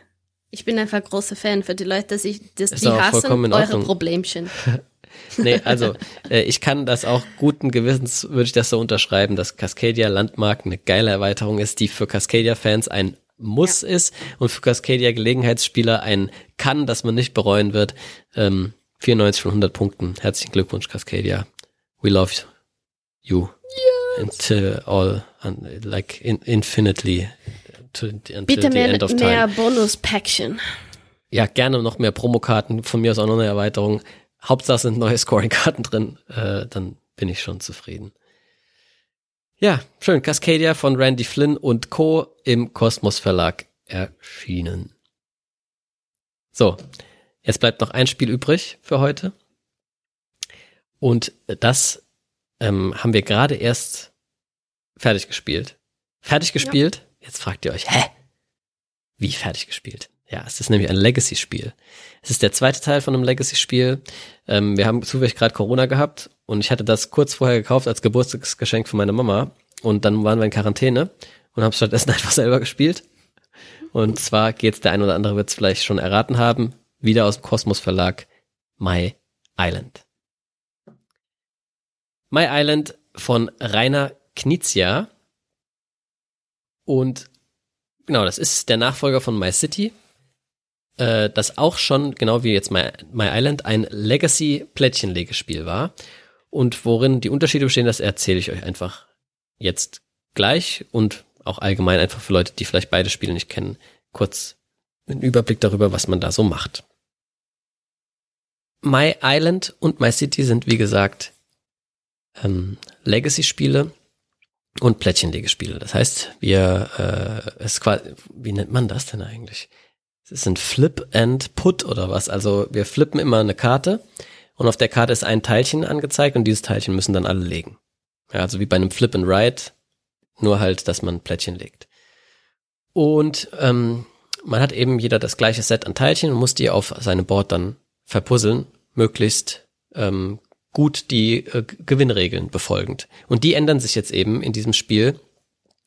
ich bin einfach großer Fan für die Leute, dass ich, dass die hassen eure Problemchen. nee, also äh, ich kann das auch guten Gewissens, würde ich das so unterschreiben, dass Cascadia Landmark eine geile Erweiterung ist, die für Cascadia-Fans ein Muss ja. ist und für Cascadia Gelegenheitsspieler ein Kann, das man nicht bereuen wird. Ähm, 94 von 100 Punkten. Herzlichen Glückwunsch, Cascadia. We love you. Yes. And uh, all, like in, infinitely. To, Bitte mehr, mehr Bonus-Päckchen. Ja, gerne noch mehr Promokarten. Von mir aus auch noch eine Erweiterung. Hauptsache sind neue Scoring-Karten drin, äh, dann bin ich schon zufrieden. Ja, schön. Cascadia von Randy Flynn und Co. im Kosmos Verlag erschienen. So, jetzt bleibt noch ein Spiel übrig für heute. Und das ähm, haben wir gerade erst fertig gespielt. Fertig gespielt? Ja. Jetzt fragt ihr euch, hä? Wie fertig gespielt? Ja, es ist nämlich ein Legacy-Spiel. Es ist der zweite Teil von einem Legacy-Spiel. Ähm, wir haben zufällig gerade Corona gehabt und ich hatte das kurz vorher gekauft als Geburtstagsgeschenk für meine Mama. Und dann waren wir in Quarantäne und haben stattdessen einfach selber gespielt. Und zwar geht's, der ein oder andere wird es vielleicht schon erraten haben, wieder aus dem Kosmos Verlag My Island. My Island von Rainer Knizia. Und genau, das ist der Nachfolger von My City äh, das auch schon, genau wie jetzt My, My Island, ein Legacy-Plättchenlegespiel war. Und worin die Unterschiede bestehen, das erzähle ich euch einfach jetzt gleich und auch allgemein einfach für Leute, die vielleicht beide Spiele nicht kennen, kurz einen Überblick darüber, was man da so macht. My Island und My City sind, wie gesagt, ähm, Legacy-Spiele und Plättchenlegespiele. Das heißt, wir, äh, es quasi, wie nennt man das denn eigentlich? Es ist ein Flip and Put oder was. Also wir flippen immer eine Karte und auf der Karte ist ein Teilchen angezeigt und dieses Teilchen müssen dann alle legen. Ja, also wie bei einem Flip and Ride, nur halt, dass man Plättchen legt. Und ähm, man hat eben jeder das gleiche Set an Teilchen und muss die auf seinem Board dann verpuzzeln, möglichst ähm, gut die äh, Gewinnregeln befolgend. Und die ändern sich jetzt eben in diesem Spiel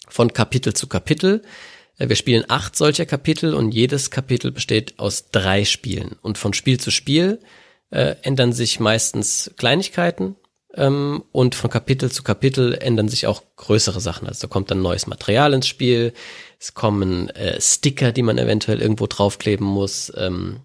von Kapitel zu Kapitel. Äh, wir spielen acht solcher Kapitel und jedes Kapitel besteht aus drei Spielen. Und von Spiel zu Spiel äh, ändern sich meistens Kleinigkeiten ähm, und von Kapitel zu Kapitel ändern sich auch größere Sachen. Also da kommt dann neues Material ins Spiel, es kommen äh, Sticker, die man eventuell irgendwo draufkleben muss, ähm,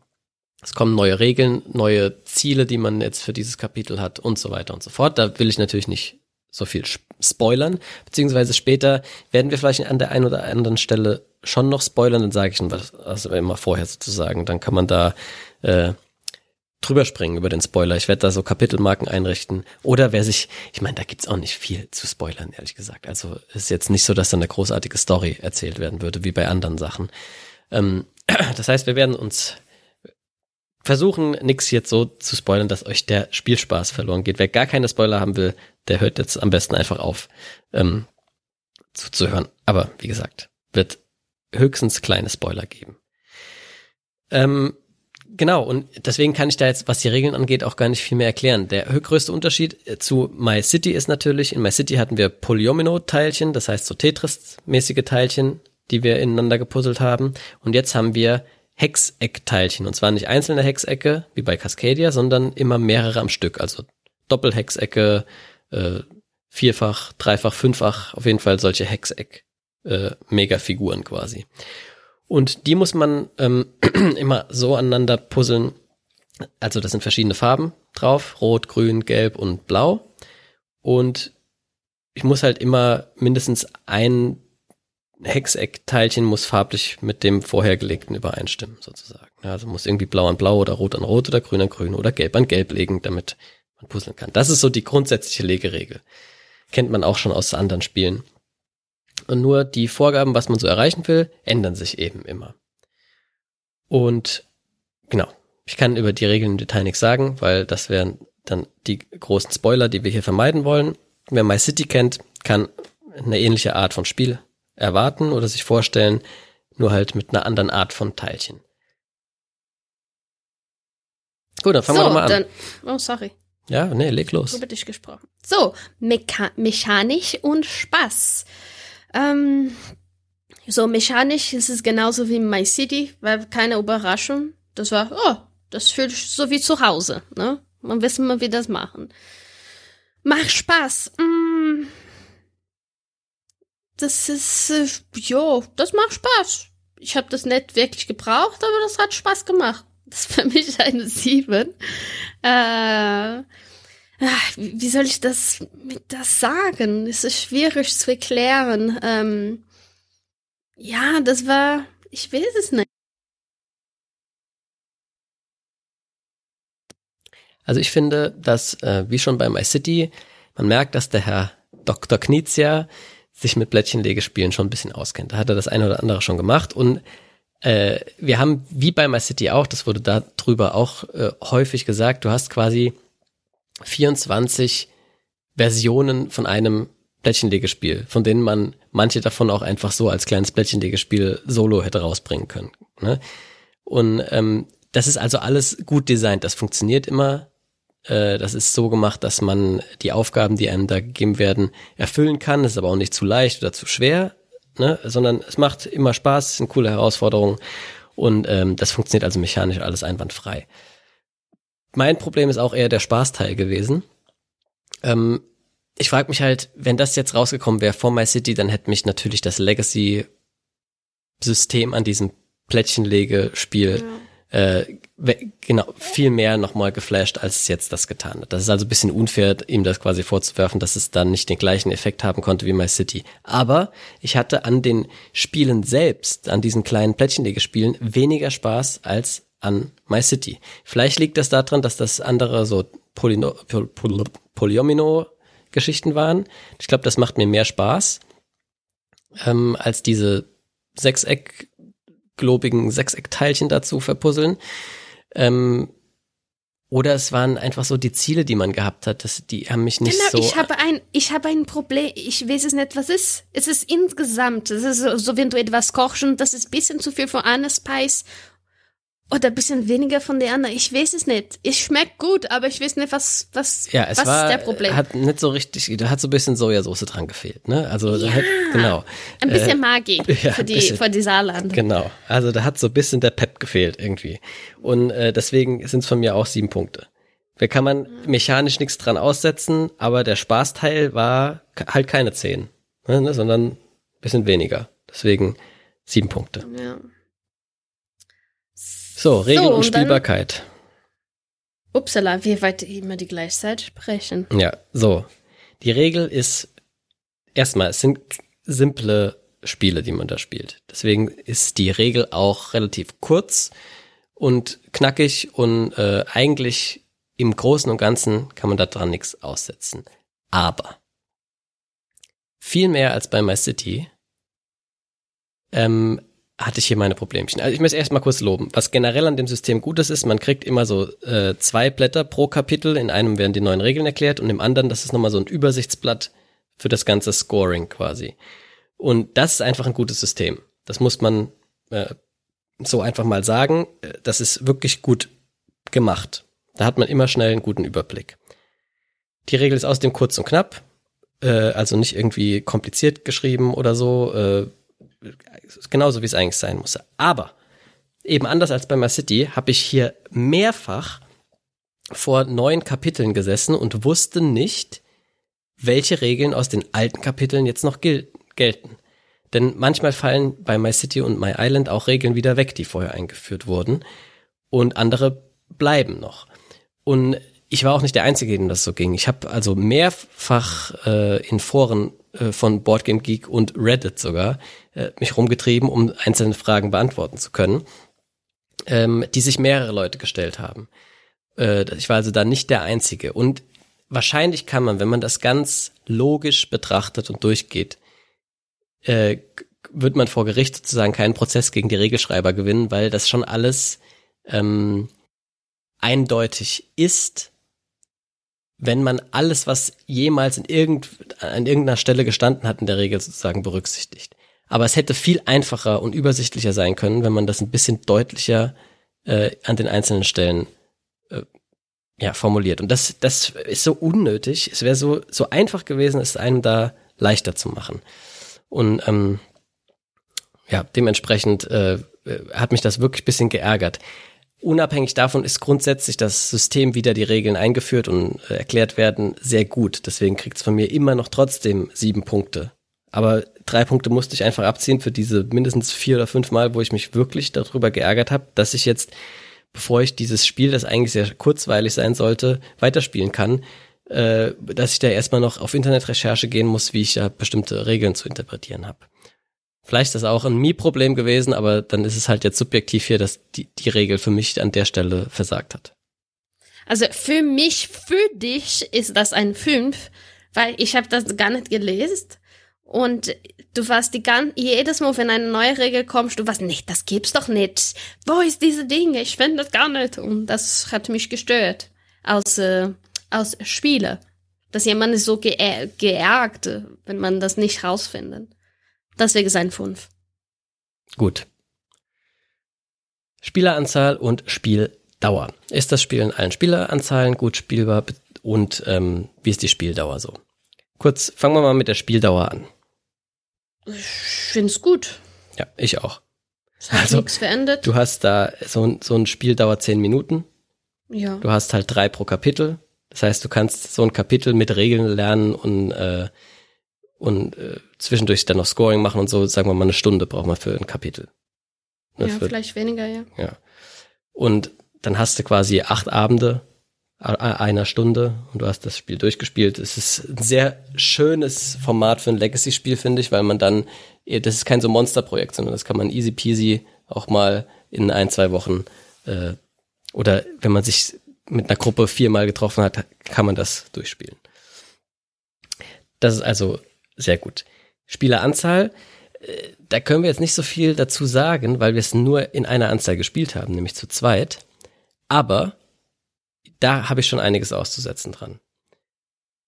es kommen neue Regeln, neue Ziele, die man jetzt für dieses Kapitel hat und so weiter und so fort. Da will ich natürlich nicht so viel spoilern, beziehungsweise später werden wir vielleicht an der einen oder anderen Stelle schon noch spoilern, dann sage ich was, also immer vorher sozusagen, dann kann man da äh, drüber springen über den Spoiler. Ich werde da so Kapitelmarken einrichten. Oder wer sich, ich meine, da gibt's auch nicht viel zu spoilern, ehrlich gesagt. Also ist jetzt nicht so, dass dann eine großartige Story erzählt werden würde, wie bei anderen Sachen. Ähm, das heißt, wir werden uns versuchen, nichts jetzt so zu spoilern, dass euch der Spielspaß verloren geht. Wer gar keine Spoiler haben will, der hört jetzt am besten einfach auf ähm, zuzuhören. Aber wie gesagt, wird höchstens kleine Spoiler geben. Ähm, genau, und deswegen kann ich da jetzt, was die Regeln angeht, auch gar nicht viel mehr erklären. Der größte Unterschied äh, zu My City ist natürlich, in My City hatten wir Polyomino-Teilchen, das heißt so Tetris-mäßige Teilchen, die wir ineinander gepuzzelt haben. Und jetzt haben wir Hexeckteilchen. Und zwar nicht einzelne Hexecke, wie bei Cascadia, sondern immer mehrere am Stück. Also Doppelhexecke, äh, vierfach, dreifach, fünffach, auf jeden Fall solche Hexeck äh, quasi. Und die muss man ähm, immer so aneinander puzzeln. Also das sind verschiedene Farben drauf, rot, grün, gelb und blau. Und ich muss halt immer mindestens ein Hexeckteilchen muss farblich mit dem vorhergelegten übereinstimmen, sozusagen. also muss irgendwie blau an blau oder rot an rot oder grün an grün oder gelb an gelb legen, damit man puzzeln kann. Das ist so die grundsätzliche Legeregel. Kennt man auch schon aus anderen Spielen. Und nur die Vorgaben, was man so erreichen will, ändern sich eben immer. Und genau, ich kann über die Regeln im Detail nichts sagen, weil das wären dann die großen Spoiler, die wir hier vermeiden wollen. Wer My City kennt, kann eine ähnliche Art von Spiel erwarten oder sich vorstellen, nur halt mit einer anderen Art von Teilchen. Gut, dann fangen so, wir doch mal an. Dann, oh, sorry. Ja, nee, leg los. Über dich gesprochen. So, Mecha mechanisch und Spaß. Ähm, so, mechanisch ist es genauso wie My City, weil keine Überraschung. Das war, oh, das fühlt sich so wie zu Hause, ne? Man wissen mal, wie das machen. Macht Spaß. Mm, das ist, äh, jo, das macht Spaß. Ich habe das nicht wirklich gebraucht, aber das hat Spaß gemacht. Das ist für mich eine Sieben. Äh, wie soll ich das das sagen? Es ist schwierig zu erklären. Ähm, ja, das war, ich weiß es nicht. Also ich finde, dass, äh, wie schon beim iCity, man merkt, dass der Herr Dr. Knizia sich mit Blättchenlegespielen schon ein bisschen auskennt. Da hat er das eine oder andere schon gemacht und äh, wir haben, wie bei My City auch, das wurde da drüber auch äh, häufig gesagt, du hast quasi 24 Versionen von einem Blättchenlegespiel, von denen man manche davon auch einfach so als kleines Blättchenlegespiel solo hätte rausbringen können. Ne? Und ähm, das ist also alles gut designt, das funktioniert immer äh, das ist so gemacht, dass man die Aufgaben, die einem da gegeben werden, erfüllen kann. Das ist aber auch nicht zu leicht oder zu schwer, ne? sondern es macht immer Spaß, es sind coole Herausforderungen und ähm, das funktioniert also mechanisch alles einwandfrei. Mein Problem ist auch eher der Spaßteil gewesen. Ähm, ich frage mich halt, wenn das jetzt rausgekommen wäre vor My City, dann hätte mich natürlich das Legacy-System an diesem Plättchenlegespiel äh, genau, viel mehr nochmal geflasht, als es jetzt das getan hat. Das ist also ein bisschen unfair, ihm das quasi vorzuwerfen, dass es dann nicht den gleichen Effekt haben konnte wie My City. Aber ich hatte an den Spielen selbst, an diesen kleinen Plättchenlegespielen, weniger Spaß als an My City. Vielleicht liegt das daran, dass das andere so Polyno Poly Polyomino-Geschichten waren. Ich glaube, das macht mir mehr Spaß ähm, als diese Sechseck globigen Sechseckteilchen dazu verpuzzeln. Ähm, oder es waren einfach so die Ziele, die man gehabt hat. Das, die haben mich nicht genau, so. Ich habe ein, ich habe ein Problem. Ich weiß es nicht, was ist. Es ist insgesamt. Es ist so, so wenn du etwas kochst und das ist ein bisschen zu viel von einer Spice oder ein bisschen weniger von der anderen. Ich weiß es nicht. Es schmeckt gut, aber ich weiß nicht, was, was, ja, es was war, ist der Problem. Hat nicht so richtig, da hat so ein bisschen Sojasauce dran gefehlt, ne? Also, ja, hat, genau. Ein bisschen äh, Magie ja, für die, bisschen, für die Saarland. Genau. Also, da hat so ein bisschen der Pep gefehlt irgendwie. Und äh, deswegen sind es von mir auch sieben Punkte. Da kann man mechanisch nichts dran aussetzen, aber der Spaßteil war halt keine zehn, ne? sondern ein bisschen weniger. Deswegen sieben Punkte. Ja. So, Regeln so, und, Spielbarkeit. Dann, upsala, wir weiter immer die Gleichzeit sprechen. Ja, so. Die Regel ist erstmal, es sind simple Spiele, die man da spielt. Deswegen ist die Regel auch relativ kurz und knackig und äh, eigentlich im Großen und Ganzen kann man da dran nichts aussetzen. Aber viel mehr als bei My City ähm, hatte ich hier meine Problemchen. Also ich muss erst mal kurz loben. Was generell an dem System Gutes ist, man kriegt immer so äh, zwei Blätter pro Kapitel. In einem werden die neuen Regeln erklärt und im anderen, das ist nochmal so ein Übersichtsblatt für das ganze Scoring quasi. Und das ist einfach ein gutes System. Das muss man äh, so einfach mal sagen. Das ist wirklich gut gemacht. Da hat man immer schnell einen guten Überblick. Die Regel ist außerdem kurz und knapp, äh, also nicht irgendwie kompliziert geschrieben oder so. Äh, genauso wie es eigentlich sein muss. Aber eben anders als bei My City habe ich hier mehrfach vor neun Kapiteln gesessen und wusste nicht, welche Regeln aus den alten Kapiteln jetzt noch gel gelten. Denn manchmal fallen bei My City und My Island auch Regeln wieder weg, die vorher eingeführt wurden. Und andere bleiben noch. Und ich war auch nicht der Einzige, dem das so ging. Ich habe also mehrfach äh, in Foren von Boardgame Geek und Reddit sogar äh, mich rumgetrieben, um einzelne Fragen beantworten zu können, ähm, die sich mehrere Leute gestellt haben. Äh, ich war also da nicht der Einzige. Und wahrscheinlich kann man, wenn man das ganz logisch betrachtet und durchgeht, äh, wird man vor Gericht sozusagen keinen Prozess gegen die Regelschreiber gewinnen, weil das schon alles ähm, eindeutig ist wenn man alles, was jemals in irgend, an irgendeiner Stelle gestanden hat, in der Regel sozusagen berücksichtigt. Aber es hätte viel einfacher und übersichtlicher sein können, wenn man das ein bisschen deutlicher äh, an den einzelnen Stellen äh, ja, formuliert. Und das, das ist so unnötig. Es wäre so, so einfach gewesen, es einem da leichter zu machen. Und ähm, ja, dementsprechend äh, hat mich das wirklich bisschen geärgert. Unabhängig davon ist grundsätzlich das System, wie da die Regeln eingeführt und äh, erklärt werden, sehr gut. Deswegen kriegt es von mir immer noch trotzdem sieben Punkte. Aber drei Punkte musste ich einfach abziehen für diese mindestens vier oder fünf Mal, wo ich mich wirklich darüber geärgert habe, dass ich jetzt, bevor ich dieses Spiel, das eigentlich sehr kurzweilig sein sollte, weiterspielen kann, äh, dass ich da erstmal noch auf Internetrecherche gehen muss, wie ich da bestimmte Regeln zu interpretieren habe. Vielleicht ist das auch ein Mi-Problem gewesen, aber dann ist es halt jetzt subjektiv hier, dass die, die Regel für mich an der Stelle versagt hat. Also für mich, für dich ist das ein 5, weil ich habe das gar nicht gelesen. Und du warst die gan jedes Mal, wenn eine neue Regel kommt, du warst nicht, das gibt's doch nicht. Wo ist diese Dinge? Ich finde das gar nicht. Und das hat mich gestört. Aus, äh, aus Spiele. Dass jemand ist so geär geärgert, wenn man das nicht rausfindet. Deswegen sein 5. Gut. Spieleranzahl und Spieldauer. Ist das Spiel in allen Spieleranzahlen gut spielbar und ähm, wie ist die Spieldauer so? Kurz, fangen wir mal mit der Spieldauer an. Ich finde es gut. Ja, ich auch. Es hat also, nichts verändert. Du hast da so, so ein Spiel dauert zehn Minuten. Ja. Du hast halt drei pro Kapitel. Das heißt, du kannst so ein Kapitel mit Regeln lernen und äh, und äh, zwischendurch dann noch Scoring machen und so, sagen wir mal eine Stunde braucht man für ein Kapitel. Ne, ja, für, vielleicht weniger, ja. Ja. Und dann hast du quasi acht Abende einer Stunde und du hast das Spiel durchgespielt. Es ist ein sehr schönes Format für ein Legacy-Spiel, finde ich, weil man dann, das ist kein so Monsterprojekt, sondern das kann man easy peasy auch mal in ein, zwei Wochen äh, oder wenn man sich mit einer Gruppe viermal getroffen hat, kann man das durchspielen. Das ist also sehr gut. Spieleranzahl, äh, da können wir jetzt nicht so viel dazu sagen, weil wir es nur in einer Anzahl gespielt haben, nämlich zu zweit. Aber da habe ich schon einiges auszusetzen dran.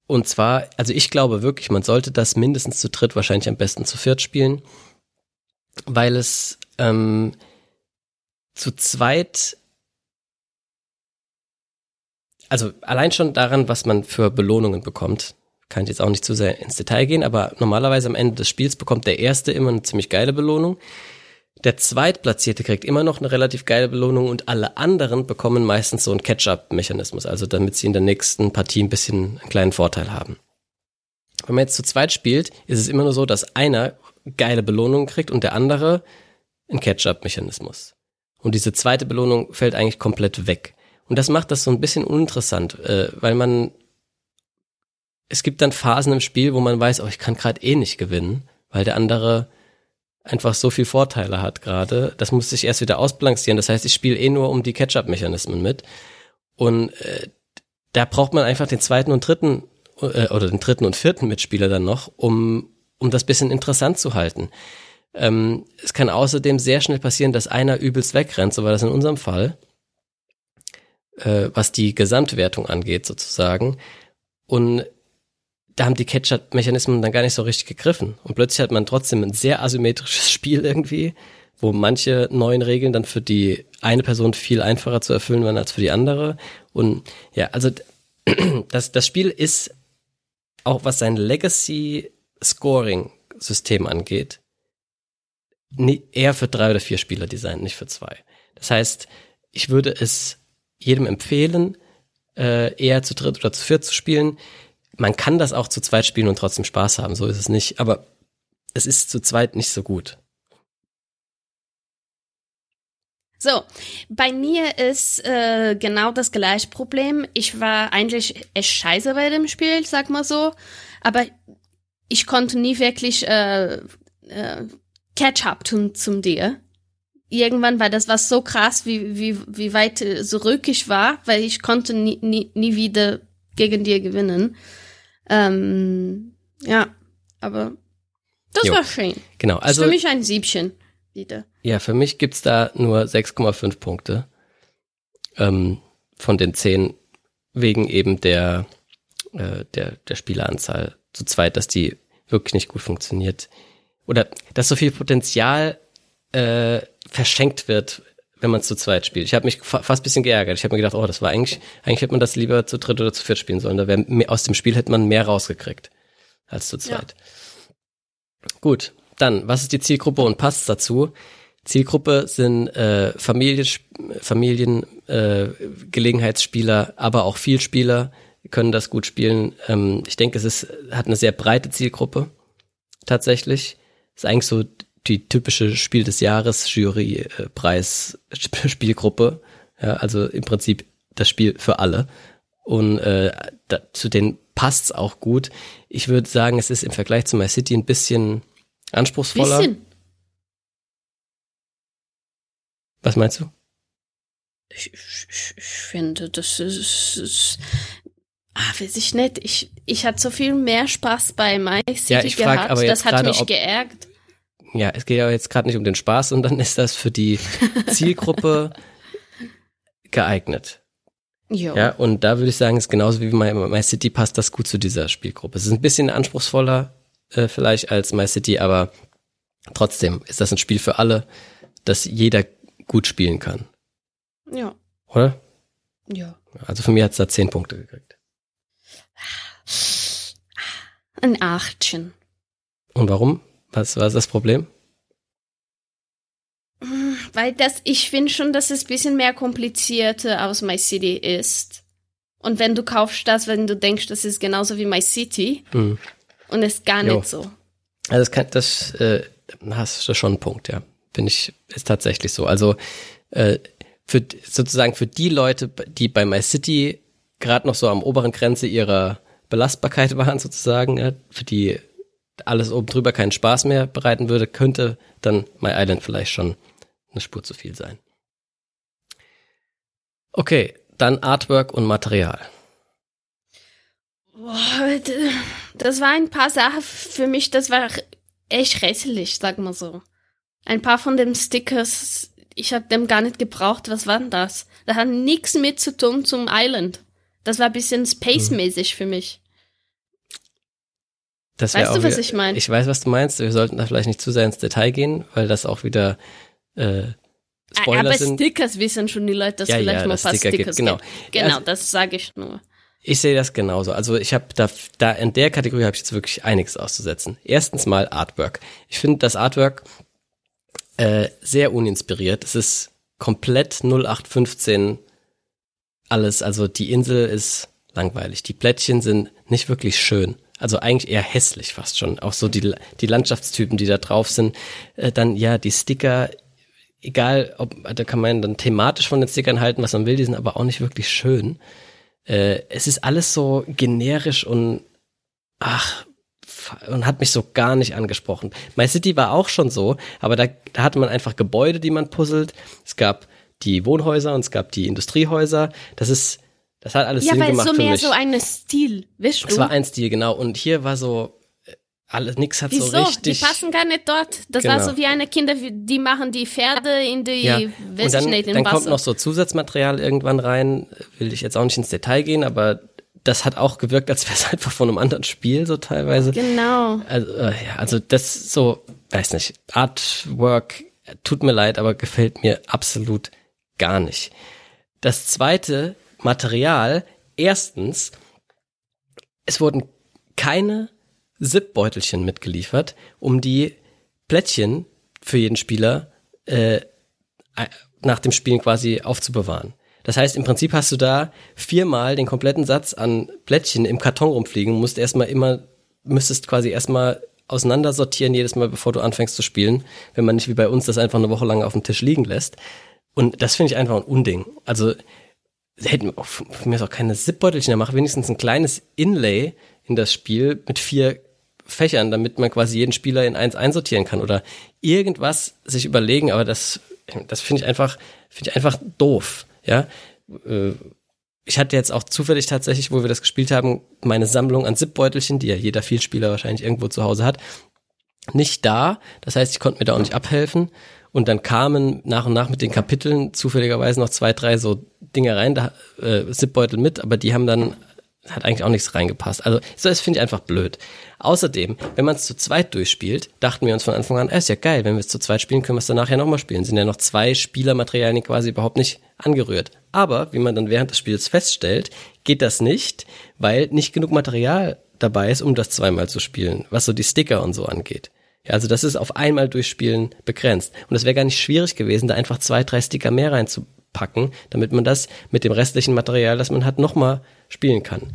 Und zwar, also ich glaube wirklich, man sollte das mindestens zu dritt, wahrscheinlich am besten zu viert spielen, weil es ähm, zu zweit, also allein schon daran, was man für Belohnungen bekommt, kann ich jetzt auch nicht zu sehr ins Detail gehen, aber normalerweise am Ende des Spiels bekommt der Erste immer eine ziemlich geile Belohnung. Der Zweitplatzierte kriegt immer noch eine relativ geile Belohnung und alle anderen bekommen meistens so einen Catch-up-Mechanismus, also damit sie in der nächsten Partie ein bisschen einen kleinen Vorteil haben. Wenn man jetzt zu zweit spielt, ist es immer nur so, dass einer geile Belohnungen kriegt und der andere einen Catch-up-Mechanismus. Und diese zweite Belohnung fällt eigentlich komplett weg. Und das macht das so ein bisschen uninteressant, äh, weil man es gibt dann Phasen im Spiel, wo man weiß, oh, ich kann gerade eh nicht gewinnen, weil der andere einfach so viel Vorteile hat gerade. Das muss sich erst wieder ausbalancieren. Das heißt, ich spiele eh nur um die Catch-up-Mechanismen mit. Und äh, da braucht man einfach den zweiten und dritten äh, oder den dritten und vierten Mitspieler dann noch, um, um das bisschen interessant zu halten. Ähm, es kann außerdem sehr schnell passieren, dass einer übelst wegrennt, so war das in unserem Fall, äh, was die Gesamtwertung angeht sozusagen. Und da haben die Catch-up-Mechanismen dann gar nicht so richtig gegriffen. Und plötzlich hat man trotzdem ein sehr asymmetrisches Spiel irgendwie, wo manche neuen Regeln dann für die eine Person viel einfacher zu erfüllen waren als für die andere. Und ja, also das, das Spiel ist auch was sein Legacy-Scoring-System angeht, eher für drei oder vier Spieler designt, nicht für zwei. Das heißt, ich würde es jedem empfehlen, äh, eher zu dritt oder zu viert zu spielen man kann das auch zu zweit spielen und trotzdem Spaß haben, so ist es nicht. Aber es ist zu zweit nicht so gut. So, bei mir ist äh, genau das gleiche Problem. Ich war eigentlich echt scheiße bei dem Spiel, sag mal so. Aber ich konnte nie wirklich äh, äh, Catch-up zum, zum dir. Irgendwann war das was so krass, wie, wie, wie weit zurück ich war, weil ich konnte nie, nie, nie wieder gegen dir gewinnen. Ähm, ja, aber das jo. war schön. Genau, also. für mich ein Siebchen, wieder. Ja, für mich gibt's da nur 6,5 Punkte. Ähm, von den 10 wegen eben der, äh, der, der Spieleranzahl zu zweit, dass die wirklich nicht gut funktioniert. Oder dass so viel Potenzial äh, verschenkt wird, wenn man zu zweit spielt. Ich habe mich fa fast bisschen geärgert. Ich habe mir gedacht, oh, das war eigentlich, eigentlich hätte man das lieber zu dritt oder zu viert spielen sollen. Da wär, aus dem Spiel hätte man mehr rausgekriegt als zu zweit. Ja. Gut, dann, was ist die Zielgruppe und passt dazu? Zielgruppe sind äh, Familien, Familien äh, Gelegenheitsspieler, aber auch Vielspieler können das gut spielen. Ähm, ich denke, es ist, hat eine sehr breite Zielgruppe tatsächlich. Ist eigentlich so die typische Spiel des Jahres Jury Preis Spielgruppe. Ja, also im Prinzip das Spiel für alle. Und äh, da, zu denen passt's auch gut. Ich würde sagen, es ist im Vergleich zu My City ein bisschen anspruchsvoller. Bisschen. Was meinst du? Ich, ich, ich finde, das ist, ist Ah, weiß ich nicht. Ich, ich hatte so viel mehr Spaß bei My City ja, ich gehabt. Aber jetzt das hat mich geärgert ja, es geht ja jetzt gerade nicht um den Spaß, sondern ist das für die Zielgruppe geeignet. Jo. Ja, und da würde ich sagen, ist genauso wie My, My City passt das gut zu dieser Spielgruppe. Es ist ein bisschen anspruchsvoller äh, vielleicht als My City, aber trotzdem ist das ein Spiel für alle, das jeder gut spielen kann. Ja. Oder? Ja. Also von mir hat es da zehn Punkte gekriegt. Ein Achtchen. Und warum? Was war das Problem? Weil das, ich finde schon, dass es ein bisschen mehr komplizierter aus My City ist. Und wenn du kaufst das, wenn du denkst, das ist genauso wie My City. Mhm. Und ist gar jo. nicht so. Also das kann, das äh, hast du schon einen Punkt, ja. Bin ich, ist tatsächlich so. Also äh, für sozusagen für die Leute, die bei MyCity gerade noch so am oberen Grenze ihrer Belastbarkeit waren, sozusagen, ja, für die alles oben drüber keinen Spaß mehr bereiten würde, könnte dann My Island vielleicht schon eine Spur zu viel sein. Okay, dann Artwork und Material. Das war ein paar Sachen für mich, das war echt rätselig, sag mal so. Ein paar von den Stickers, ich hab dem gar nicht gebraucht. Was war denn das? Das hat nichts mit zu tun zum Island. Das war ein bisschen space-mäßig hm. für mich. Das weißt du, was wieder, ich meine? Ich weiß, was du meinst. Wir sollten da vielleicht nicht zu sehr ins Detail gehen, weil das auch wieder äh, Spoiler Aber sind. Stickers wissen schon die Leute, dass ja, vielleicht ja, mal ein paar Sticker Stickers gibt. Genau, genau also, das sage ich nur. Ich sehe das genauso. Also ich habe da, da in der Kategorie habe ich jetzt wirklich einiges auszusetzen. Erstens mal Artwork. Ich finde das Artwork äh, sehr uninspiriert. Es ist komplett 0815 alles. Also die Insel ist langweilig. Die Plättchen sind nicht wirklich schön also eigentlich eher hässlich fast schon. Auch so die, die Landschaftstypen, die da drauf sind. Äh, dann ja, die Sticker, egal, ob, da kann man dann thematisch von den Stickern halten, was man will, die sind aber auch nicht wirklich schön. Äh, es ist alles so generisch und ach, und hat mich so gar nicht angesprochen. My City war auch schon so, aber da, da hatte man einfach Gebäude, die man puzzelt. Es gab die Wohnhäuser und es gab die Industriehäuser. Das ist das hat alles ja, Sinn gemacht so für mich. Ja, weil so ein Stil, weißt du? Es war ein Stil, genau. Und hier war so, äh, alles, nix hat Wieso? so richtig. Die passen gar nicht dort. Das genau. war so wie eine Kinder, die machen die Pferde in die, ja. weiß dann, nicht, in dann Wasser. kommt noch so Zusatzmaterial irgendwann rein. Will ich jetzt auch nicht ins Detail gehen, aber das hat auch gewirkt, als wäre es einfach von einem anderen Spiel so teilweise. Genau. Also, äh, ja, also das so, weiß nicht, Artwork, tut mir leid, aber gefällt mir absolut gar nicht. Das zweite Material. Erstens, es wurden keine Zip-Beutelchen mitgeliefert, um die Plättchen für jeden Spieler äh, nach dem Spielen quasi aufzubewahren. Das heißt, im Prinzip hast du da viermal den kompletten Satz an Plättchen im Karton rumfliegen, musst erstmal immer, müsstest quasi erstmal auseinandersortieren jedes Mal, bevor du anfängst zu spielen, wenn man nicht wie bei uns das einfach eine Woche lang auf dem Tisch liegen lässt. Und das finde ich einfach ein Unding. Also hätten von mir auch keine Zipbeutelchen, da mach wenigstens ein kleines Inlay in das Spiel mit vier Fächern, damit man quasi jeden Spieler in eins einsortieren kann oder irgendwas sich überlegen, aber das, das finde ich einfach, finde ich einfach doof, ja. Äh, ich hatte jetzt auch zufällig tatsächlich, wo wir das gespielt haben, meine Sammlung an Zipbeutelchen, die ja jeder Vielspieler wahrscheinlich irgendwo zu Hause hat, nicht da. Das heißt, ich konnte mir da auch nicht abhelfen. Und dann kamen nach und nach mit den Kapiteln zufälligerweise noch zwei, drei so Dinge rein, da äh, Zipbeutel mit, aber die haben dann hat eigentlich auch nichts reingepasst. Also so, das finde ich einfach blöd. Außerdem, wenn man es zu zweit durchspielt, dachten wir uns von Anfang an, äh, ist ja geil, wenn wir es zu zweit spielen, können wir es dann nachher nochmal spielen. Sind ja noch zwei Spielermaterialien quasi überhaupt nicht angerührt. Aber, wie man dann während des Spiels feststellt, geht das nicht, weil nicht genug Material dabei ist, um das zweimal zu spielen, was so die Sticker und so angeht. Ja, also das ist auf einmal durchspielen begrenzt. Und es wäre gar nicht schwierig gewesen, da einfach zwei, drei Sticker mehr reinzupacken, damit man das mit dem restlichen Material, das man hat, nochmal spielen kann.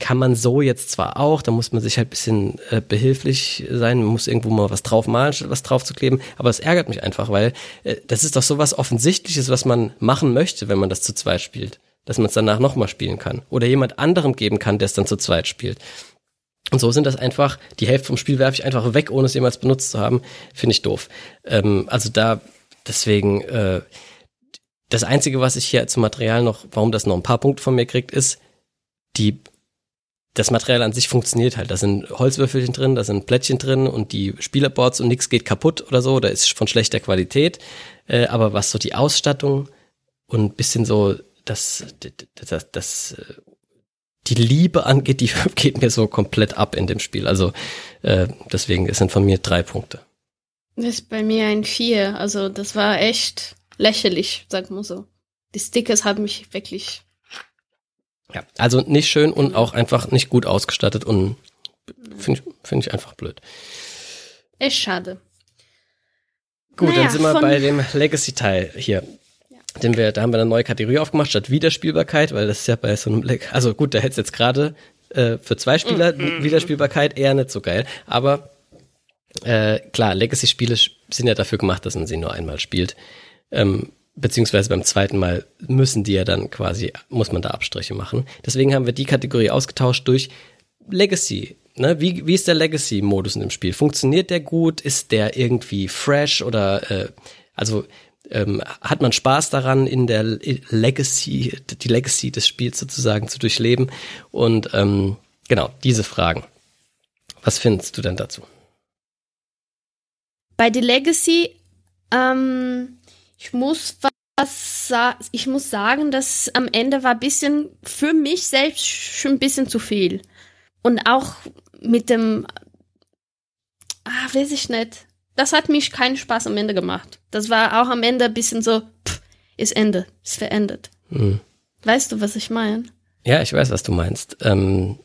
Kann man so jetzt zwar auch, da muss man sich halt bisschen äh, behilflich sein, man muss irgendwo mal was drauf malen, was drauf zu kleben, aber es ärgert mich einfach, weil äh, das ist doch so was Offensichtliches, was man machen möchte, wenn man das zu zweit spielt. Dass man es danach nochmal spielen kann. Oder jemand anderem geben kann, der es dann zu zweit spielt. Und so sind das einfach, die Hälfte vom Spiel werfe ich einfach weg, ohne es jemals benutzt zu haben. Finde ich doof. Ähm, also da, deswegen, äh, das Einzige, was ich hier zum Material noch, warum das noch ein paar Punkte von mir kriegt, ist, die, das Material an sich funktioniert halt. Da sind Holzwürfelchen drin, da sind Plättchen drin und die Spielerboards und nichts geht kaputt oder so, da ist von schlechter Qualität. Äh, aber was so die Ausstattung und bisschen so das, das, das, das äh, die Liebe angeht, die geht mir so komplett ab in dem Spiel. Also äh, deswegen es sind von mir drei Punkte. Das ist bei mir ein Vier. Also das war echt lächerlich, sag mal so. Die Stickers haben mich wirklich. Ja, also nicht schön und auch einfach nicht gut ausgestattet und finde ich, find ich einfach blöd. Echt schade. Gut, naja, dann sind wir bei dem Legacy-Teil hier den wir, da haben wir eine neue Kategorie aufgemacht, statt Wiederspielbarkeit, weil das ist ja bei so einem, also gut, da hätte es jetzt gerade äh, für zwei Spieler mhm. Wiederspielbarkeit eher nicht so geil, aber äh, klar, Legacy-Spiele sind ja dafür gemacht, dass man sie nur einmal spielt. Ähm, beziehungsweise beim zweiten Mal müssen die ja dann quasi, muss man da Abstriche machen. Deswegen haben wir die Kategorie ausgetauscht durch Legacy. Ne? Wie, wie ist der Legacy-Modus in dem Spiel? Funktioniert der gut? Ist der irgendwie fresh oder äh, also ähm, hat man Spaß daran, in der Legacy, die Legacy des Spiels sozusagen zu durchleben? Und ähm, genau, diese Fragen. Was findest du denn dazu? Bei The Legacy, ähm, ich muss was ich muss sagen, dass am Ende war ein bisschen für mich selbst schon ein bisschen zu viel. Und auch mit dem, ah, weiß ich nicht. Das hat mich keinen Spaß am Ende gemacht. Das war auch am Ende ein bisschen so, pff, ist Ende, ist verendet. Hm. Weißt du, was ich meine? Ja, ich weiß, was du meinst. Ähm,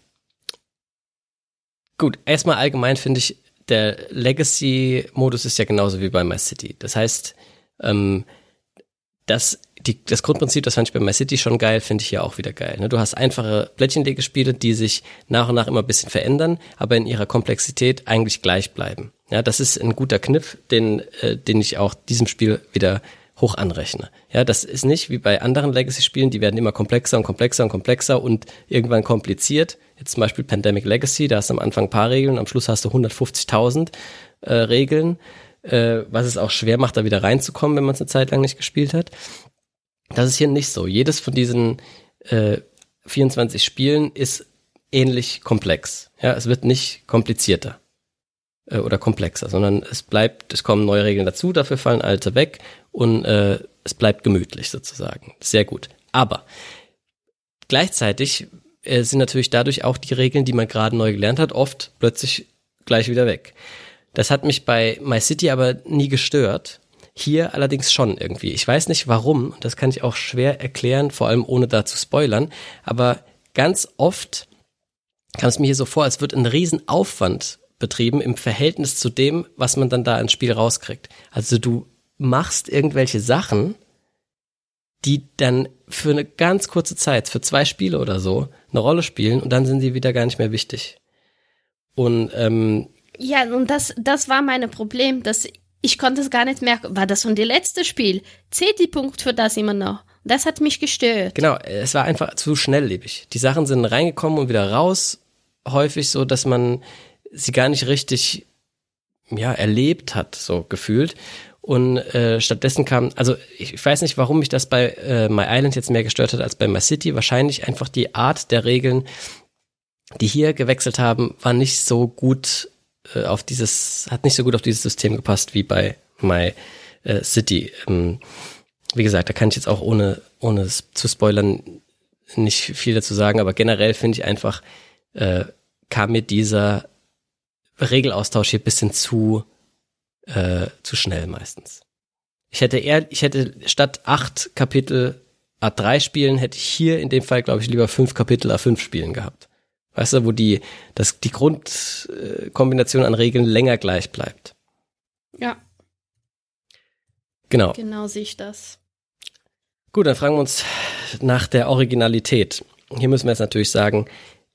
gut, erstmal allgemein finde ich, der Legacy-Modus ist ja genauso wie bei My City. Das heißt, ähm, das, die, das Grundprinzip, das fand ich bei My City schon geil, finde ich hier auch wieder geil. Ne? Du hast einfache Plättchenlegespiele, die sich nach und nach immer ein bisschen verändern, aber in ihrer Komplexität eigentlich gleich bleiben. Ja, das ist ein guter Kniff, den, äh, den ich auch diesem Spiel wieder hoch anrechne. Ja, das ist nicht wie bei anderen Legacy-Spielen, die werden immer komplexer und komplexer und komplexer und irgendwann kompliziert. Jetzt zum Beispiel Pandemic Legacy, da hast du am Anfang ein paar Regeln, am Schluss hast du 150.000 äh, Regeln äh, was es auch schwer macht, da wieder reinzukommen, wenn man es eine Zeit lang nicht gespielt hat. Das ist hier nicht so. Jedes von diesen äh, 24 Spielen ist ähnlich komplex. Ja, es wird nicht komplizierter äh, oder komplexer, sondern es bleibt, es kommen neue Regeln dazu, dafür fallen alte weg und äh, es bleibt gemütlich sozusagen. Sehr gut. Aber gleichzeitig äh, sind natürlich dadurch auch die Regeln, die man gerade neu gelernt hat, oft plötzlich gleich wieder weg. Das hat mich bei My City aber nie gestört. Hier allerdings schon irgendwie. Ich weiß nicht warum, das kann ich auch schwer erklären, vor allem ohne da zu spoilern, aber ganz oft kam es mir hier so vor, als wird ein Riesenaufwand betrieben im Verhältnis zu dem, was man dann da ins Spiel rauskriegt. Also du machst irgendwelche Sachen, die dann für eine ganz kurze Zeit, für zwei Spiele oder so, eine Rolle spielen und dann sind sie wieder gar nicht mehr wichtig. Und ähm, ja, und das, das war mein Problem, dass ich konnte es gar nicht merken. War das schon das letzte Spiel? Zählt die Punkt für das immer noch? Das hat mich gestört. Genau, es war einfach zu schnelllebig. Die Sachen sind reingekommen und wieder raus. Häufig so, dass man sie gar nicht richtig ja, erlebt hat, so gefühlt. Und äh, stattdessen kam, also ich weiß nicht, warum mich das bei äh, My Island jetzt mehr gestört hat als bei My City. Wahrscheinlich einfach die Art der Regeln, die hier gewechselt haben, war nicht so gut äh, auf dieses, hat nicht so gut auf dieses System gepasst wie bei My äh, City. Ähm, wie gesagt, da kann ich jetzt auch ohne, ohne zu spoilern nicht viel dazu sagen, aber generell finde ich einfach, äh, kam mir dieser Regelaustausch hier bisschen zu, äh, zu schnell meistens. Ich hätte eher, ich hätte statt acht Kapitel A3 spielen, hätte ich hier in dem Fall, glaube ich, lieber fünf Kapitel A5 spielen gehabt. Weißt du, wo die, das, die Grundkombination an Regeln länger gleich bleibt. Ja. Genau. Genau sehe ich das. Gut, dann fragen wir uns nach der Originalität. Hier müssen wir jetzt natürlich sagen,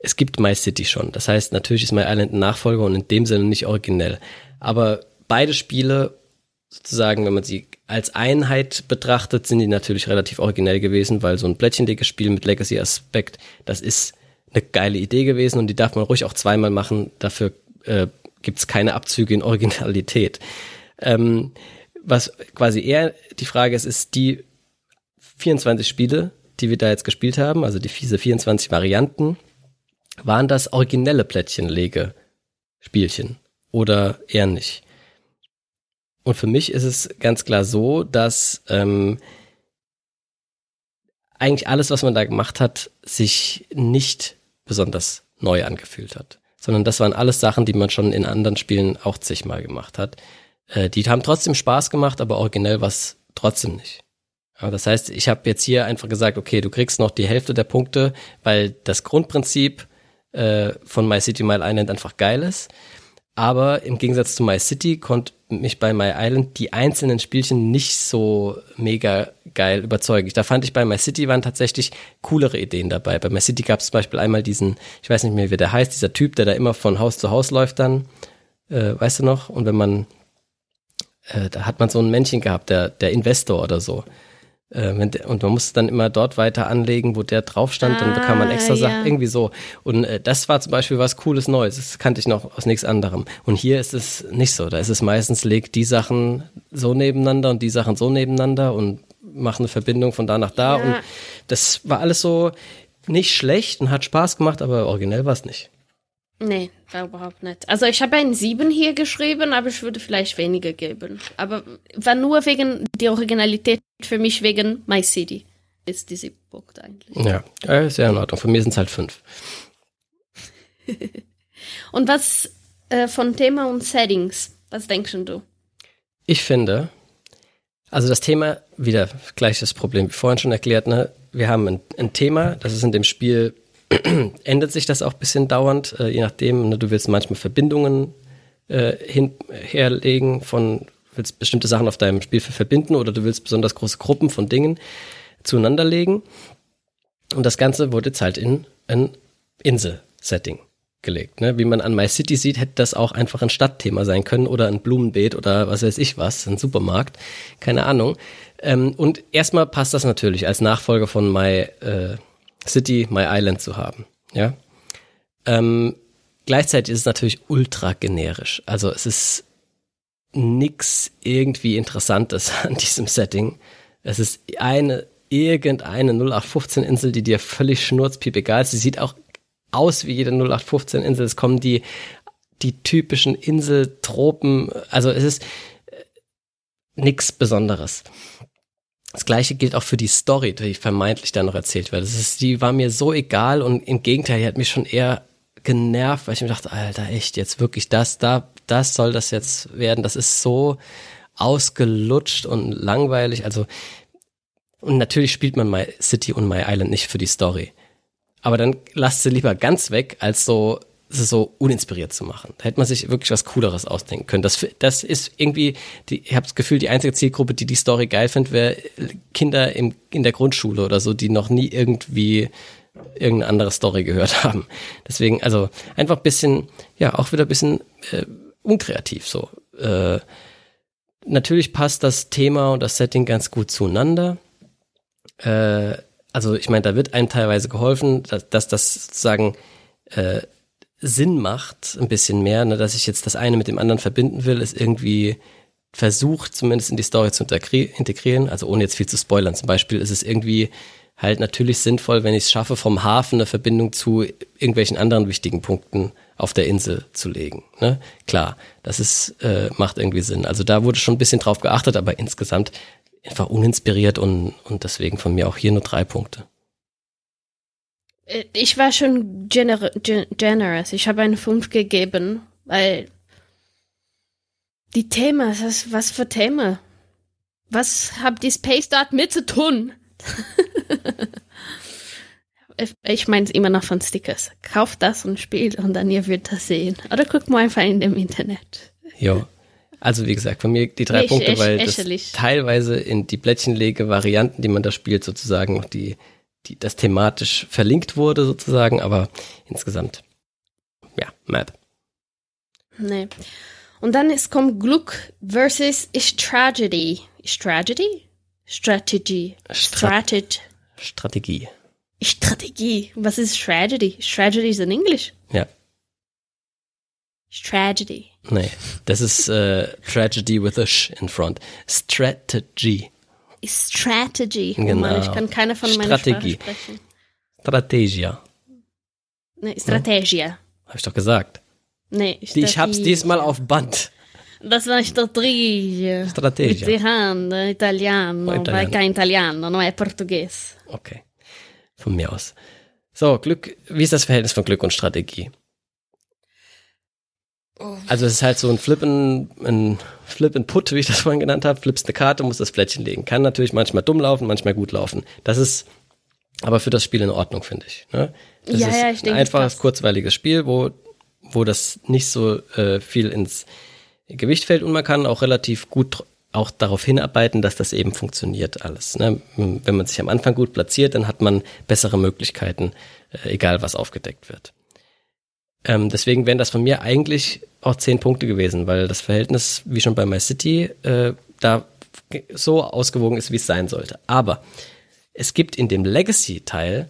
es gibt My City schon. Das heißt, natürlich ist My Island ein Nachfolger und in dem Sinne nicht originell. Aber beide Spiele, sozusagen, wenn man sie als Einheit betrachtet, sind die natürlich relativ originell gewesen, weil so ein plättchendickes Spiel mit Legacy-Aspekt, das ist eine geile Idee gewesen und die darf man ruhig auch zweimal machen. Dafür äh, gibt keine Abzüge in Originalität. Ähm, was quasi eher die Frage ist, ist die 24 Spiele, die wir da jetzt gespielt haben, also die fiese 24 Varianten, waren das originelle Plättchenlege-Spielchen oder eher nicht? Und für mich ist es ganz klar so, dass ähm, eigentlich alles, was man da gemacht hat, sich nicht besonders neu angefühlt hat. Sondern das waren alles Sachen, die man schon in anderen Spielen auch zigmal gemacht hat. Äh, die haben trotzdem Spaß gemacht, aber originell war es trotzdem nicht. Ja, das heißt, ich habe jetzt hier einfach gesagt, okay, du kriegst noch die Hälfte der Punkte, weil das Grundprinzip äh, von My City My Island einfach geil ist. Aber im Gegensatz zu My City konnte mich bei My Island die einzelnen Spielchen nicht so mega geil überzeugen. Da fand ich bei My City waren tatsächlich coolere Ideen dabei. Bei My City gab es zum Beispiel einmal diesen, ich weiß nicht mehr, wie der heißt, dieser Typ, der da immer von Haus zu Haus läuft dann, äh, weißt du noch? Und wenn man, äh, da hat man so ein Männchen gehabt, der, der Investor oder so. Äh, und man muss dann immer dort weiter anlegen, wo der drauf stand, dann bekam man extra Ah, Sachen, ja. irgendwie so. Und äh, das war zum Beispiel was Cooles Neues, das kannte ich noch aus nichts anderem. Und hier ist es nicht so, da ist es meistens, legt die Sachen so nebeneinander und die Sachen so nebeneinander und macht eine Verbindung von da nach da. Ja. Und das war alles so nicht schlecht und hat Spaß gemacht, aber originell war es nicht. Nee, war überhaupt nicht. Also ich habe einen 7 hier geschrieben, aber ich würde vielleicht weniger geben. Aber war nur wegen die Originalität für mich wegen My City. Ist die 7 Punkte eigentlich. Ja, äh, sehr in Ordnung. Von mir sind es halt fünf. Und was äh, von Thema und Settings, was denkst du? Ich finde, also das Thema, wieder gleiches Problem wie vorhin schon erklärt, ne? Wir haben ein, ein Thema, das ist in dem Spiel, ändert sich das auch ein bisschen dauernd, äh, je nachdem, ne? du willst manchmal Verbindungen äh, hin, herlegen von, willst bestimmte Sachen auf deinem Spielfeld verbinden oder du willst besonders große Gruppen von Dingen zueinander legen. Und das Ganze wurde jetzt halt in ein Insel-Setting gelegt. Ne? Wie man an My City sieht, hätte das auch einfach ein Stadtthema sein können oder ein Blumenbeet oder was weiß ich was, ein Supermarkt, keine Ahnung. Ähm, und erstmal passt das natürlich als Nachfolger von My äh, City, My Island zu haben. Ja. Ähm, gleichzeitig ist es natürlich ultra generisch. Also es ist nix irgendwie Interessantes an diesem Setting. Es ist eine irgendeine 0815 Insel, die dir völlig schnurzpiep egal ist. Sie sieht auch aus wie jede 0815 Insel. Es kommen die, die typischen Inseltropen. Also es ist äh, nix Besonderes. Das gleiche gilt auch für die Story, die vermeintlich da noch erzählt wird. Das ist, die war mir so egal und im Gegenteil, die hat mich schon eher genervt, weil ich mir dachte, Alter, echt, jetzt wirklich das, da, das soll das jetzt werden. Das ist so ausgelutscht und langweilig. Also, und natürlich spielt man My City und My Island nicht für die Story. Aber dann lasst sie lieber ganz weg, als so so uninspiriert zu machen. Da hätte man sich wirklich was Cooleres ausdenken können. Das, das ist irgendwie, die, ich habe das Gefühl, die einzige Zielgruppe, die die Story geil findet, wäre Kinder im, in der Grundschule oder so, die noch nie irgendwie irgendeine andere Story gehört haben. Deswegen, also einfach ein bisschen, ja, auch wieder ein bisschen äh, unkreativ so. Äh, natürlich passt das Thema und das Setting ganz gut zueinander. Äh, also ich meine, da wird einem teilweise geholfen, dass, dass das sozusagen äh, Sinn macht, ein bisschen mehr, ne, dass ich jetzt das eine mit dem anderen verbinden will, ist irgendwie versucht, zumindest in die Story zu integri- integrieren, also ohne jetzt viel zu spoilern. Zum Beispiel ist es irgendwie halt natürlich sinnvoll, wenn ich es schaffe, vom Hafen eine Verbindung zu irgendwelchen anderen wichtigen Punkten auf der Insel zu legen. Ne? Klar, das ist, äh, macht irgendwie Sinn. Also da wurde schon ein bisschen drauf geachtet, aber insgesamt einfach uninspiriert und, und deswegen von mir auch hier nur drei Punkte. Äh, Ich war schon gener gen generous. Ich habe eine 5 gegeben, weil die Themen, was, was für Themen? Was hat die Space dort mit zu tun? Ich- ich meine es immer noch von Stickers. Kauft das und spielt und dann ihr wird das sehen. Oder guckt mal einfach in dem Internet. Jo. Also wie gesagt, von mir die drei Ich- Punkte, ich- weil das ächerlich. teilweise in die Blättchenlege-Varianten, die man da spielt, sozusagen noch die, die das thematisch verlinkt wurde, sozusagen, aber insgesamt, ja, Map. Nee. Und dann ist kommt Glück versus. Is Tragedy? Strategy. Strat- Strategy. Strategie. Strategie. Was ist Tragedy? Tragedy is in English. Ja. Tragedy. Nee, das ist äh, Tragedy with a Sh in front. Strategy. Strategy. Oh Genau. Mann, ich kann keine von meiner Strategie. Sprache sprechen. Strategia. Nee, Strategia. Habe ich doch gesagt. Nee, Die, ich hab's Strategia. diesmal auf Band. Das war Strategia. Strategia. Italiano, italiano, Oh, italiano. è italiano, non è portoghese. Okay. Von mir aus. So, Glück, wie ist das Verhältnis von Glück und Strategie? Also es ist halt so ein Flip and, ein Flip and Put, wie ich das vorhin genannt habe. Flippst eine Karte, musst das Plättchen legen. Kann natürlich manchmal dumm laufen, manchmal gut laufen. Das ist aber für das Spiel in Ordnung, finde ich. Ne? Das Ja, ist ja, ich denke, ein einfaches, das- kurzweiliges Spiel, wo, wo das nicht so äh, viel ins Gewicht fällt und man kann auch relativ gut auch darauf hinarbeiten, dass das eben funktioniert alles. Ne? Wenn man sich am Anfang gut platziert, dann hat man bessere Möglichkeiten, äh, egal was aufgedeckt wird. Ähm, deswegen wären das von mir eigentlich auch zehn Punkte gewesen, weil das Verhältnis, wie schon bei My City, äh, da so ausgewogen ist, wie es sein sollte. Aber es gibt in dem Legacy-Teil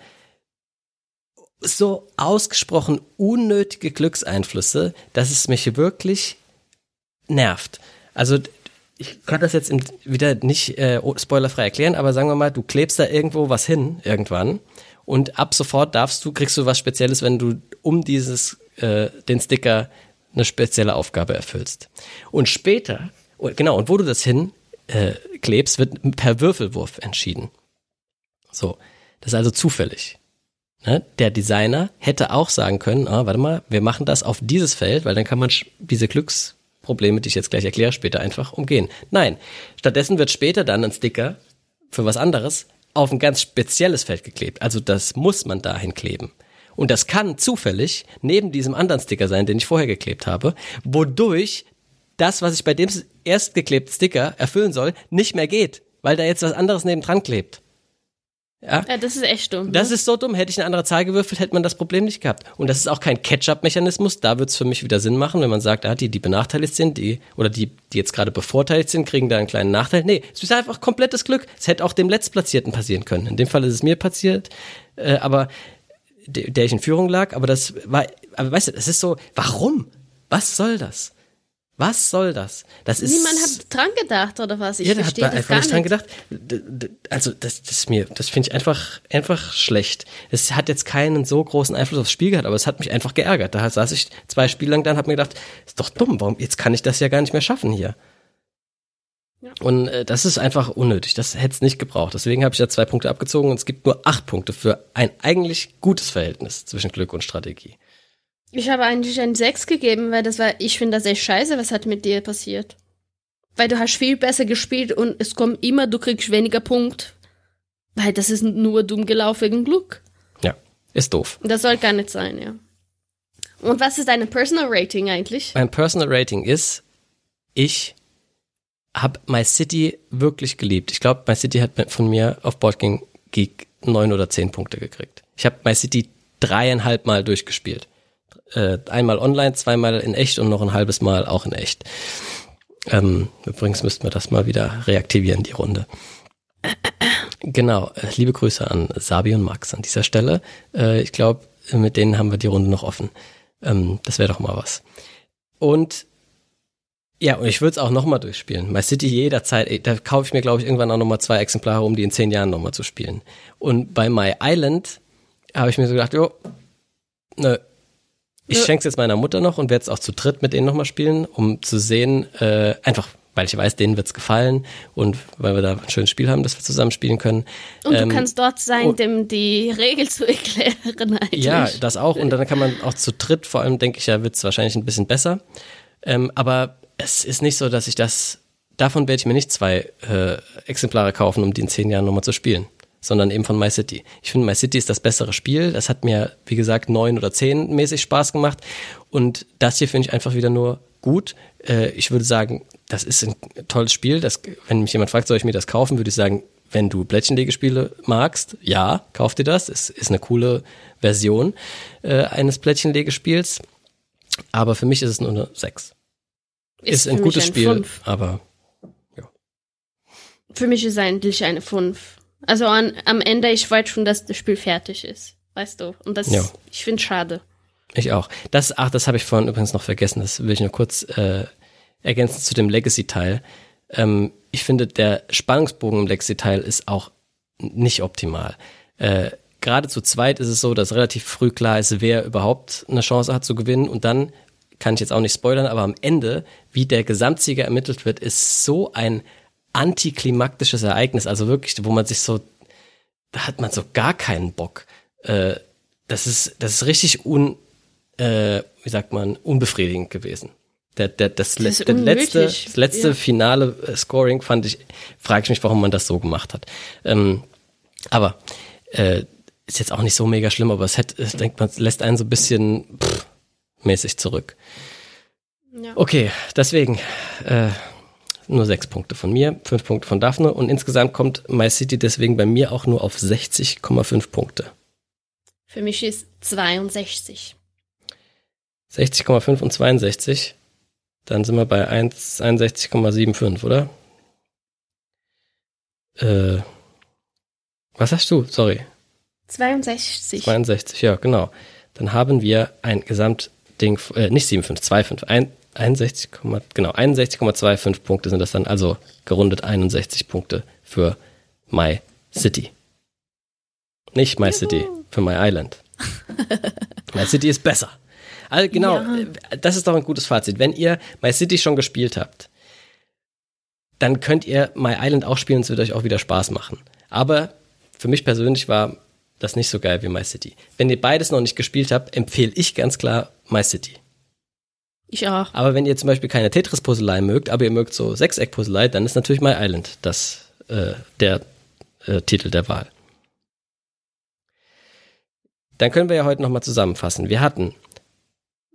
so ausgesprochen unnötige Glückseinflüsse, dass es mich wirklich nervt. Also ich kann das jetzt wieder nicht äh, spoilerfrei erklären, aber sagen wir mal, du klebst da irgendwo was hin irgendwann und ab sofort darfst du kriegst du was Spezielles, wenn du um dieses äh, den Sticker eine spezielle Aufgabe erfüllst. Und später, genau, und wo du das hin äh, klebst, wird per Würfelwurf entschieden. So, das ist also zufällig. Ne? Der Designer hätte auch sagen können, ah, warte mal, wir machen das auf dieses Feld, weil dann kann man diese Glücksprobleme, die ich jetzt gleich erkläre, später einfach umgehen. Nein, stattdessen wird später dann ein Sticker für was anderes auf ein ganz spezielles Feld geklebt. Also das muss man dahin kleben. Und das kann zufällig neben diesem anderen Sticker sein, den ich vorher geklebt habe, wodurch das, was ich bei dem erst geklebten Sticker erfüllen soll, nicht mehr geht, weil da jetzt was anderes neben dran klebt. Ja? ja, das ist echt dumm. Das ne? ist so dumm. Hätte ich eine andere Zahl gewürfelt, hätte man das Problem nicht gehabt. Und das ist auch kein Catch-up-Mechanismus. Da wird es für mich wieder Sinn machen, wenn man sagt, ah, die, die benachteiligt sind, die, oder die, die jetzt gerade bevorteiligt sind, kriegen da einen kleinen Nachteil. Nee, es ist einfach komplettes Glück. Es hätte auch dem Letztplatzierten passieren können. In dem Fall ist es mir passiert. Äh, aber der, der ich in Führung lag, aber das war, aber weißt du, das ist so, warum? Was soll das? Was soll das? Das ist. Niemand hat dran gedacht, oder was? Ich ja, da hat man einfach nicht dran gedacht. Also, das, das ist mir, das finde ich einfach, einfach schlecht. Es hat jetzt keinen so großen Einfluss aufs Spiel gehabt, aber es hat mich einfach geärgert. Da saß ich zwei Spiele lang dann, hab mir gedacht, ist doch dumm, warum, jetzt kann ich das ja gar nicht mehr schaffen hier. Ja. Und äh, das ist einfach unnötig. Das hätte es nicht gebraucht. Deswegen habe ich ja zwei Punkte abgezogen und es gibt nur acht Punkte für ein eigentlich gutes Verhältnis zwischen Glück und Strategie. Ich habe eigentlich ein 6 gegeben, weil das war, ich finde das echt scheiße, was hat mit dir passiert. Weil du hast viel besser gespielt und es kommt immer, du kriegst weniger Punkt. Weil das ist nur dumm gelaufen wegen Glück. Ja, ist doof. Das soll gar nicht sein, ja. Und was ist deine Personal Rating eigentlich? Mein Personal Rating ist, ich habe My City wirklich geliebt. Ich glaube, My City hat von mir auf Boardgame Geek neun oder zehn Punkte gekriegt. Ich habe My City dreieinhalb Mal durchgespielt äh, einmal online, zweimal in echt und noch ein halbes Mal auch in echt. Ähm, übrigens müssten wir das mal wieder reaktivieren, die Runde. Genau, äh, liebe Grüße an Sabi und Max an dieser Stelle. Äh, ich glaube, mit denen haben wir die Runde noch offen. Ähm, das wäre doch mal was. Und ja, und ich würde es auch nochmal durchspielen. My City jederzeit, da kaufe ich mir, glaube ich, irgendwann auch nochmal zwei Exemplare, um die in zehn Jahren nochmal zu spielen. Und bei My Island habe ich mir so gedacht, jo, nö, ich ja. schenke es jetzt meiner Mutter noch und werde es auch zu dritt mit denen nochmal spielen, um zu sehen, äh, einfach weil ich weiß, denen wird's gefallen und weil wir da ein schönes Spiel haben, das wir zusammen spielen können. Und ähm, du kannst dort sein, oh, dem die Regel zu erklären. Eigentlich. Ja, das auch. Und dann kann man auch zu dritt, vor allem denke ich ja, wird's wahrscheinlich ein bisschen besser. Ähm, aber es ist nicht so, dass ich das, davon werde ich mir nicht zwei äh, Exemplare kaufen, um die in zehn Jahren nochmal zu spielen sondern eben von My City. Ich finde, My City ist das bessere Spiel. Das hat mir, wie gesagt, neun oder zehn mäßig Spaß gemacht. Und das hier finde ich einfach wieder nur gut. Äh, ich würde sagen, das ist ein tolles Spiel. Das, wenn mich jemand fragt, soll ich mir das kaufen, würde ich sagen, wenn du Plättchenlegespiele magst, ja, kauf dir das. Es ist eine coole Version äh, eines Plättchenlegespiels. Aber für mich ist es nur eine 6. Ist, ist ein gutes ein Spiel, 5. aber ja. Für mich ist es eigentlich eine 5. Also an, am Ende, ich weiß schon, dass das Spiel fertig ist. Weißt du? Und das, ja. ich finde schade. Ich auch. Das, ach, das habe ich vorhin übrigens noch vergessen. Das will ich nur kurz äh, ergänzen zu dem Legacy-Teil. Ähm, ich finde, der Spannungsbogen im Legacy-Teil ist auch nicht optimal. Äh, Gerade zu zweit ist es so, dass relativ früh klar ist, wer überhaupt eine Chance hat zu gewinnen. Und dann kann ich jetzt auch nicht spoilern, aber am Ende, wie der Gesamtsieger ermittelt wird, ist so ein antiklimaktisches Ereignis, also wirklich, wo man sich so, da hat man so gar keinen Bock. Äh, das ist, das ist richtig un, äh, wie sagt man, unbefriedigend gewesen. Der, der, das, das, der letzte, das letzte ja. finale äh, Scoring fand ich, frage ich mich, warum man das so gemacht hat. Ähm, aber äh, ist jetzt auch nicht so mega schlimm, aber es hätte, ich denke, man lässt einen so ein bisschen pff, mäßig zurück. Ja. Okay, deswegen äh, nur sechs Punkte von mir, fünf Punkte von Daphne und insgesamt kommt My City deswegen bei mir auch nur auf 60,5 Punkte. Für mich ist 62. 60,5 und 62. Dann sind wir bei 61,75, oder? äh, was hast du? Sorry. 62. 62, ja, genau. Dann haben wir ein Gesamtding, äh, nicht 57, 25, ein, 61, genau, 61,25 Punkte sind das dann, also gerundet 61 Punkte für My City. Nicht My Juhu. City, für My Island. My City ist besser. Also genau, ja. das ist doch ein gutes Fazit. Wenn ihr My City schon gespielt habt, dann könnt ihr My Island auch spielen und es wird euch auch wieder Spaß machen. Aber für mich persönlich war das nicht so geil wie My City. Wenn ihr beides noch nicht gespielt habt, empfehle ich ganz klar My City. Ich auch. Aber wenn ihr zum Beispiel keine Tetris-Puzzlei mögt, aber ihr mögt so Sechseck-Puzzlei, dann ist natürlich My Island das, äh, der äh, Titel der Wahl. Dann können wir ja heute nochmal zusammenfassen. Wir hatten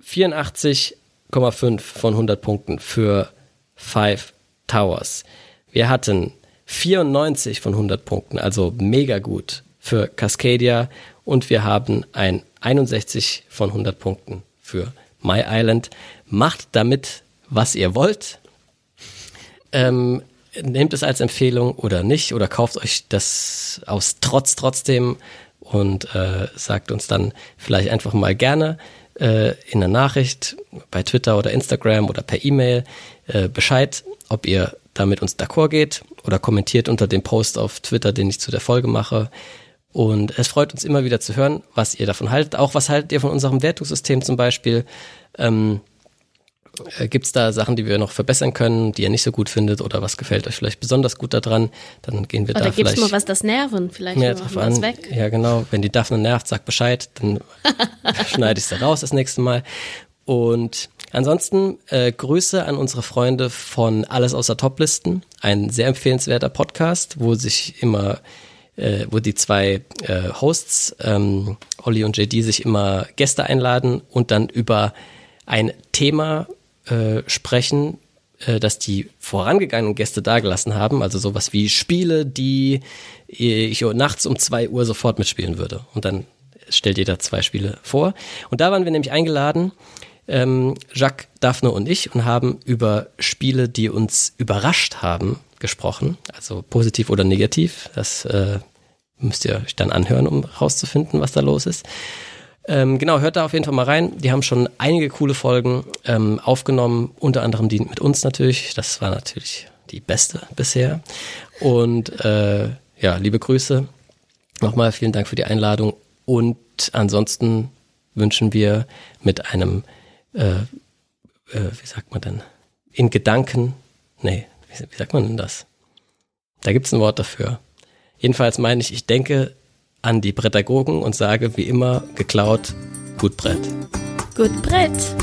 84,5 von 100 Punkten für Five Towers. Wir hatten 94 von 100 Punkten, also mega gut für Cascadia und wir haben ein 61 von 100 Punkten für My Island. Macht damit, was ihr wollt. Ähm, nehmt es als Empfehlung oder nicht oder kauft euch das aus Trotz trotzdem und äh, sagt uns dann vielleicht einfach mal gerne äh, in der Nachricht bei Twitter oder Instagram oder per E-Mail äh, Bescheid, ob ihr da mit uns d'accord geht oder kommentiert unter dem Post auf Twitter, den ich zu der Folge mache. Und es freut uns immer wieder zu hören, was ihr davon haltet. Auch was haltet ihr von unserem Wertungssystem zum Beispiel? Ähm, äh, Gibt es da Sachen, die wir noch verbessern können, die ihr nicht so gut findet oder was gefällt euch vielleicht besonders gut daran? Dann gehen wir oder da vielleicht. Oder gibt es mal was, das nerven? Vielleicht mehr drauf an. weg. Ja, genau. Wenn die Daphne nervt, sag Bescheid, dann schneide ich sie raus das nächste Mal. Und ansonsten äh, Grüße an unsere Freunde von Alles außer Toplisten. Ein sehr empfehlenswerter Podcast, wo sich immer äh, wo die zwei äh, Hosts, ähm, Olli und JD, sich immer Gäste einladen und dann über ein Thema äh, sprechen, äh, dass die vorangegangenen Gäste dagelassen haben, also sowas wie Spiele, die ich nachts um zwei Uhr sofort mitspielen würde. Und dann stellt jeder zwei Spiele vor. Und da waren wir nämlich eingeladen, ähm, Jacques, Daphne und ich, und haben über Spiele, die uns überrascht haben, gesprochen. Also positiv oder negativ. Das äh, müsst ihr euch dann anhören, um rauszufinden, was da los ist. Ähm, genau, hört da auf jeden Fall mal rein. Die haben schon einige coole Folgen ähm, aufgenommen, unter anderem die mit uns natürlich. Das war natürlich die beste bisher. Und äh, ja, liebe Grüße. Nochmal vielen Dank für die Einladung. Und ansonsten wünschen wir mit einem, äh, äh, wie sagt man denn, in Gedanken, nee, wie, sagt man denn das? Da gibt's ein Wort dafür. Jedenfalls meine ich, ich denke an die Pädagogen und sage wie immer geklaut, gut Brett. Gut Brett.